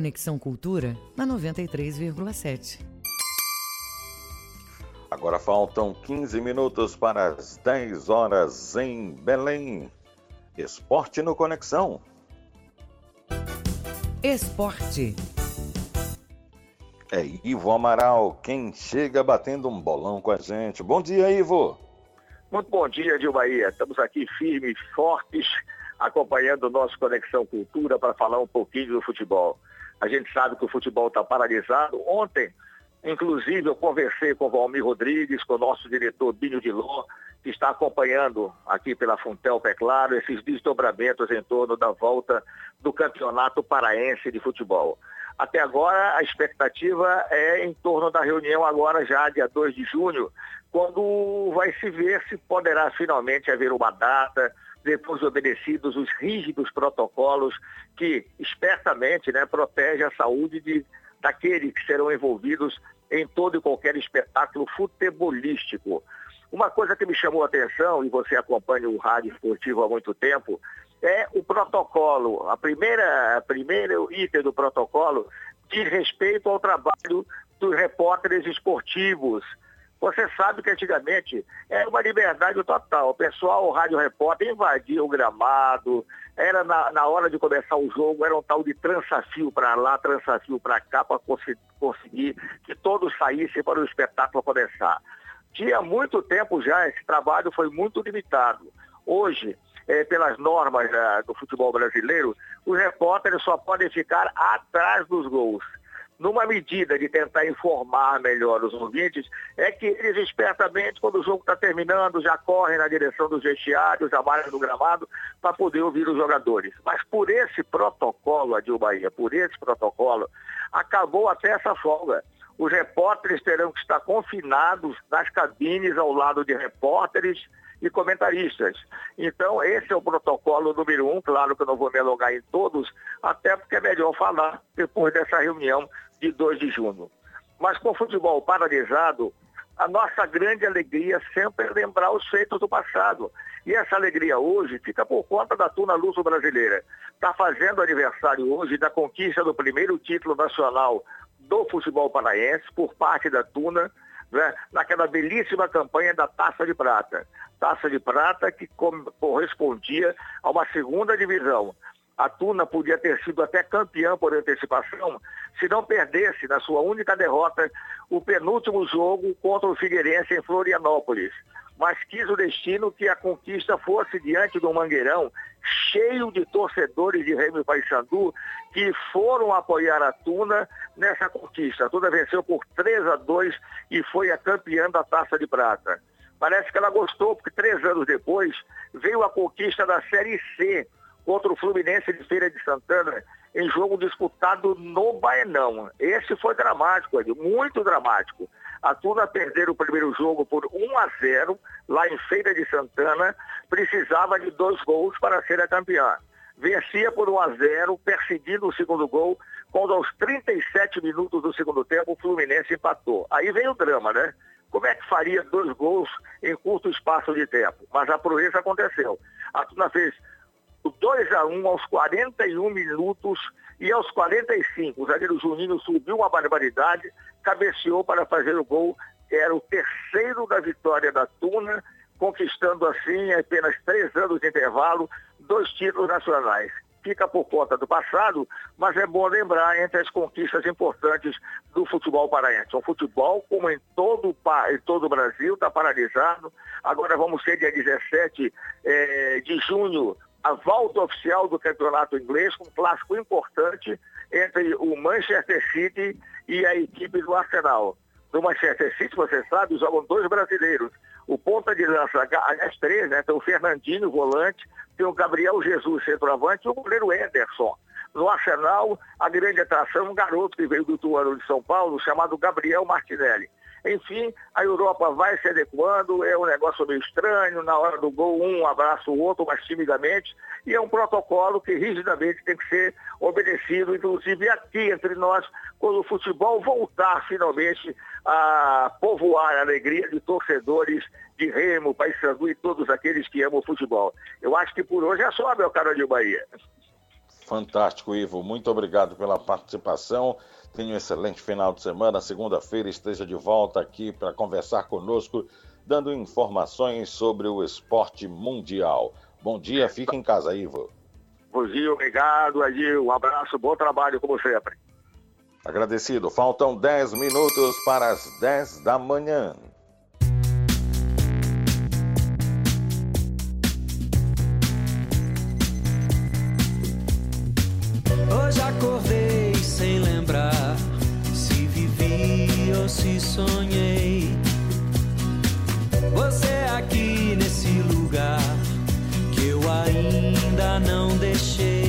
Conexão Cultura na 93,7. Agora faltam 15 minutos para as 10 horas em Belém. Esporte no Conexão. Esporte. É Ivo Amaral, quem chega batendo um bolão com a gente. Bom dia, Ivo. Muito bom dia, Dil Bahia. Estamos aqui firmes, fortes, acompanhando o nosso Conexão Cultura para falar um pouquinho do futebol. A gente sabe que o futebol está paralisado. Ontem, inclusive, eu conversei com o Valmir Rodrigues, com o nosso diretor Binho Dilon, que está acompanhando aqui pela Funtel Pé Claro esses desdobramentos em torno da volta do Campeonato Paraense de Futebol. Até agora, a expectativa é em torno da reunião agora já, dia 2 de junho, quando vai se ver se poderá finalmente haver uma data, depois de obedecidos os rígidos protocolos que, espertamente, né, protege a saúde de, daqueles que serão envolvidos em todo e qualquer espetáculo futebolístico. Uma coisa que me chamou a atenção, e você acompanha o rádio esportivo há muito tempo, é o protocolo. A primeira, a primeiro item do protocolo diz respeito ao trabalho dos repórteres esportivos. Você sabe que antigamente era uma liberdade total. O pessoal, o rádio repórter, invadia o gramado, era na, na hora de começar o jogo, era um tal de trançafio para lá, trançafio para cá, para conseguir que todos saíssem para o espetáculo começar. Tinha muito tempo já, esse trabalho foi muito limitado. Hoje, eh, pelas normas ah, do futebol brasileiro, os repórteres só podem ficar atrás dos gols. Numa medida de tentar informar melhor os ouvintes, é que eles espertamente, quando o jogo está terminando, já correm na direção dos vestiários, já marcam no gramado, para poder ouvir os jogadores. Mas por esse protocolo, Adil Bahia, por esse protocolo, acabou até essa folga os repórteres terão que estar confinados nas cabines ao lado de repórteres e comentaristas. Então, esse é o protocolo número um, claro que eu não vou me alongar em todos, até porque é melhor falar depois dessa reunião de 2 de junho. Mas com o futebol paralisado, a nossa grande alegria sempre é lembrar os feitos do passado. E essa alegria hoje fica por conta da Tuna Luso Brasileira. Está fazendo aniversário hoje da conquista do primeiro título nacional do futebol paraense por parte da Tuna. né, naquela belíssima campanha da Taça de Prata. Taça de Prata que correspondia a uma segunda divisão. A Tuna podia ter sido até campeã por antecipação se não perdesse na sua única derrota o penúltimo jogo contra o Figueirense em Florianópolis. Mas quis o destino que a conquista fosse diante do Mangueirão, cheio de torcedores de Remy Paysandu que foram apoiar a Tuna nessa conquista. A Tuna venceu por 3 a 2 e foi a campeã da Taça de Prata. Parece que ela gostou, porque três anos depois veio a conquista da Série C contra o Fluminense de Feira de Santana, em jogo disputado no Baenão. Esse foi dramático, Ed, muito dramático. A Tuna perder o primeiro jogo por 1 a 0 lá em Feira de Santana, precisava de dois gols para ser a campeã. Vencia por 1 a 0, perseguindo o segundo gol, quando aos 37 minutos do segundo tempo o Fluminense empatou. Aí vem o drama, né? Como é que faria dois gols em curto espaço de tempo? Mas a proeza aconteceu. A Tuna fez 2 a 1 aos 41 minutos e aos 45. O zagueiro Juninho subiu uma barbaridade, cabeceou para fazer o gol. Era o terceiro da vitória da Tuna, conquistando assim, apenas três anos de intervalo, dois títulos nacionais. Fica por conta do passado, mas é bom lembrar entre as conquistas importantes do futebol paraense. O futebol, como em todo, em todo o Brasil, está paralisado. Agora vamos ter dia 17 eh, de junho a volta oficial do campeonato inglês, com um clássico importante entre o Manchester City e a equipe do Arsenal. No Manchester City, você sabe, jogam dois brasileiros. O ponta de lança, aliás, três, né? Tem o Fernandinho, volante, tem o Gabriel Jesus, centroavante, e o goleiro Ederson. No Arsenal, a grande atração, um garoto que veio do Tuano de São Paulo, chamado Gabriel Martinelli. Enfim, a Europa vai se adequando, é um negócio meio estranho, na hora do gol um abraça o outro, mas timidamente, e é um protocolo que rigidamente tem que ser obedecido, inclusive aqui entre nós, quando o futebol voltar finalmente a povoar a alegria de torcedores de Remo, Paysandu e todos aqueles que amam o futebol. Eu acho que por hoje é só, meu caro de Bahia. Fantástico, Ivo. Muito obrigado pela participação. Tenha um excelente final de semana. Segunda-feira esteja de volta aqui para conversar conosco, dando informações sobre o esporte mundial. Bom dia, fique em casa, Ivo. Bom dia, obrigado, Adil. Um abraço, bom trabalho, como sempre. Agradecido. Faltam 10 minutos para as 10 da manhã. Se sonhei. Você aqui nesse lugar que eu ainda não deixei.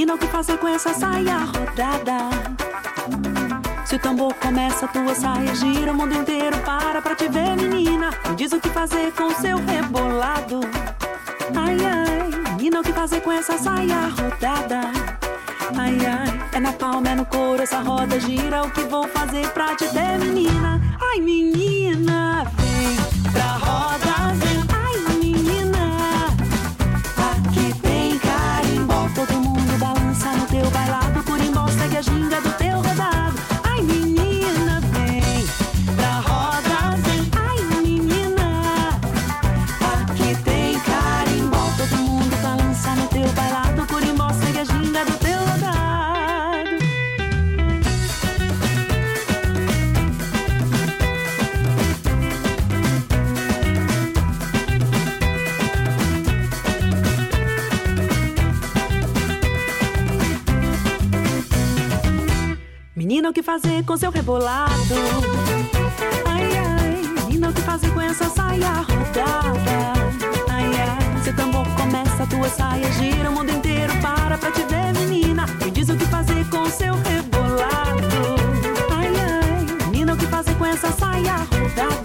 Menina, o que fazer com essa saia rodada? Se o tambor começa, tua saia gira o mundo inteiro para pra te ver, menina. Me diz o que fazer com o seu rebolado. Ai, ai, menina, o que fazer com essa saia rodada? Ai, ai, é na palma, é no couro, essa roda gira. O que vou fazer pra te ver, menina? Ai, menina, vem pra roda. fazer com seu rebolado. Ai, ai, e não te fazer com essa saia rodada. Ai, ai, seu tambor começa, tua saia gira, o mundo inteiro para pra te ver, menina. Me diz o que fazer com seu rebolado. Ai, ai, menina, o que fazer com essa saia rodada.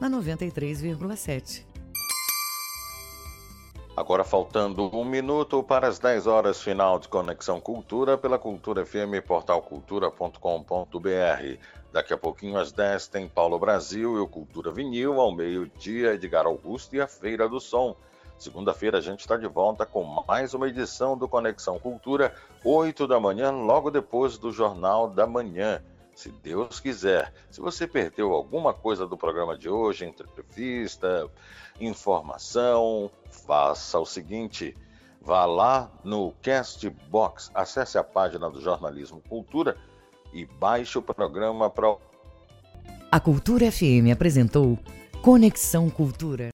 Na 93,7. Agora faltando um minuto para as 10 horas final de Conexão Cultura pela Cultura FM portalcultura.com.br. Daqui a pouquinho às 10 tem Paulo Brasil e o Cultura Vinil, ao meio-dia Edgar Augusto e a Feira do Som. Segunda-feira a gente está de volta com mais uma edição do Conexão Cultura, 8 da manhã, logo depois do Jornal da Manhã. Se Deus quiser. Se você perdeu alguma coisa do programa de hoje, entrevista, informação, faça o seguinte: vá lá no Castbox, acesse a página do Jornalismo Cultura e baixe o programa para. A Cultura FM apresentou Conexão Cultura.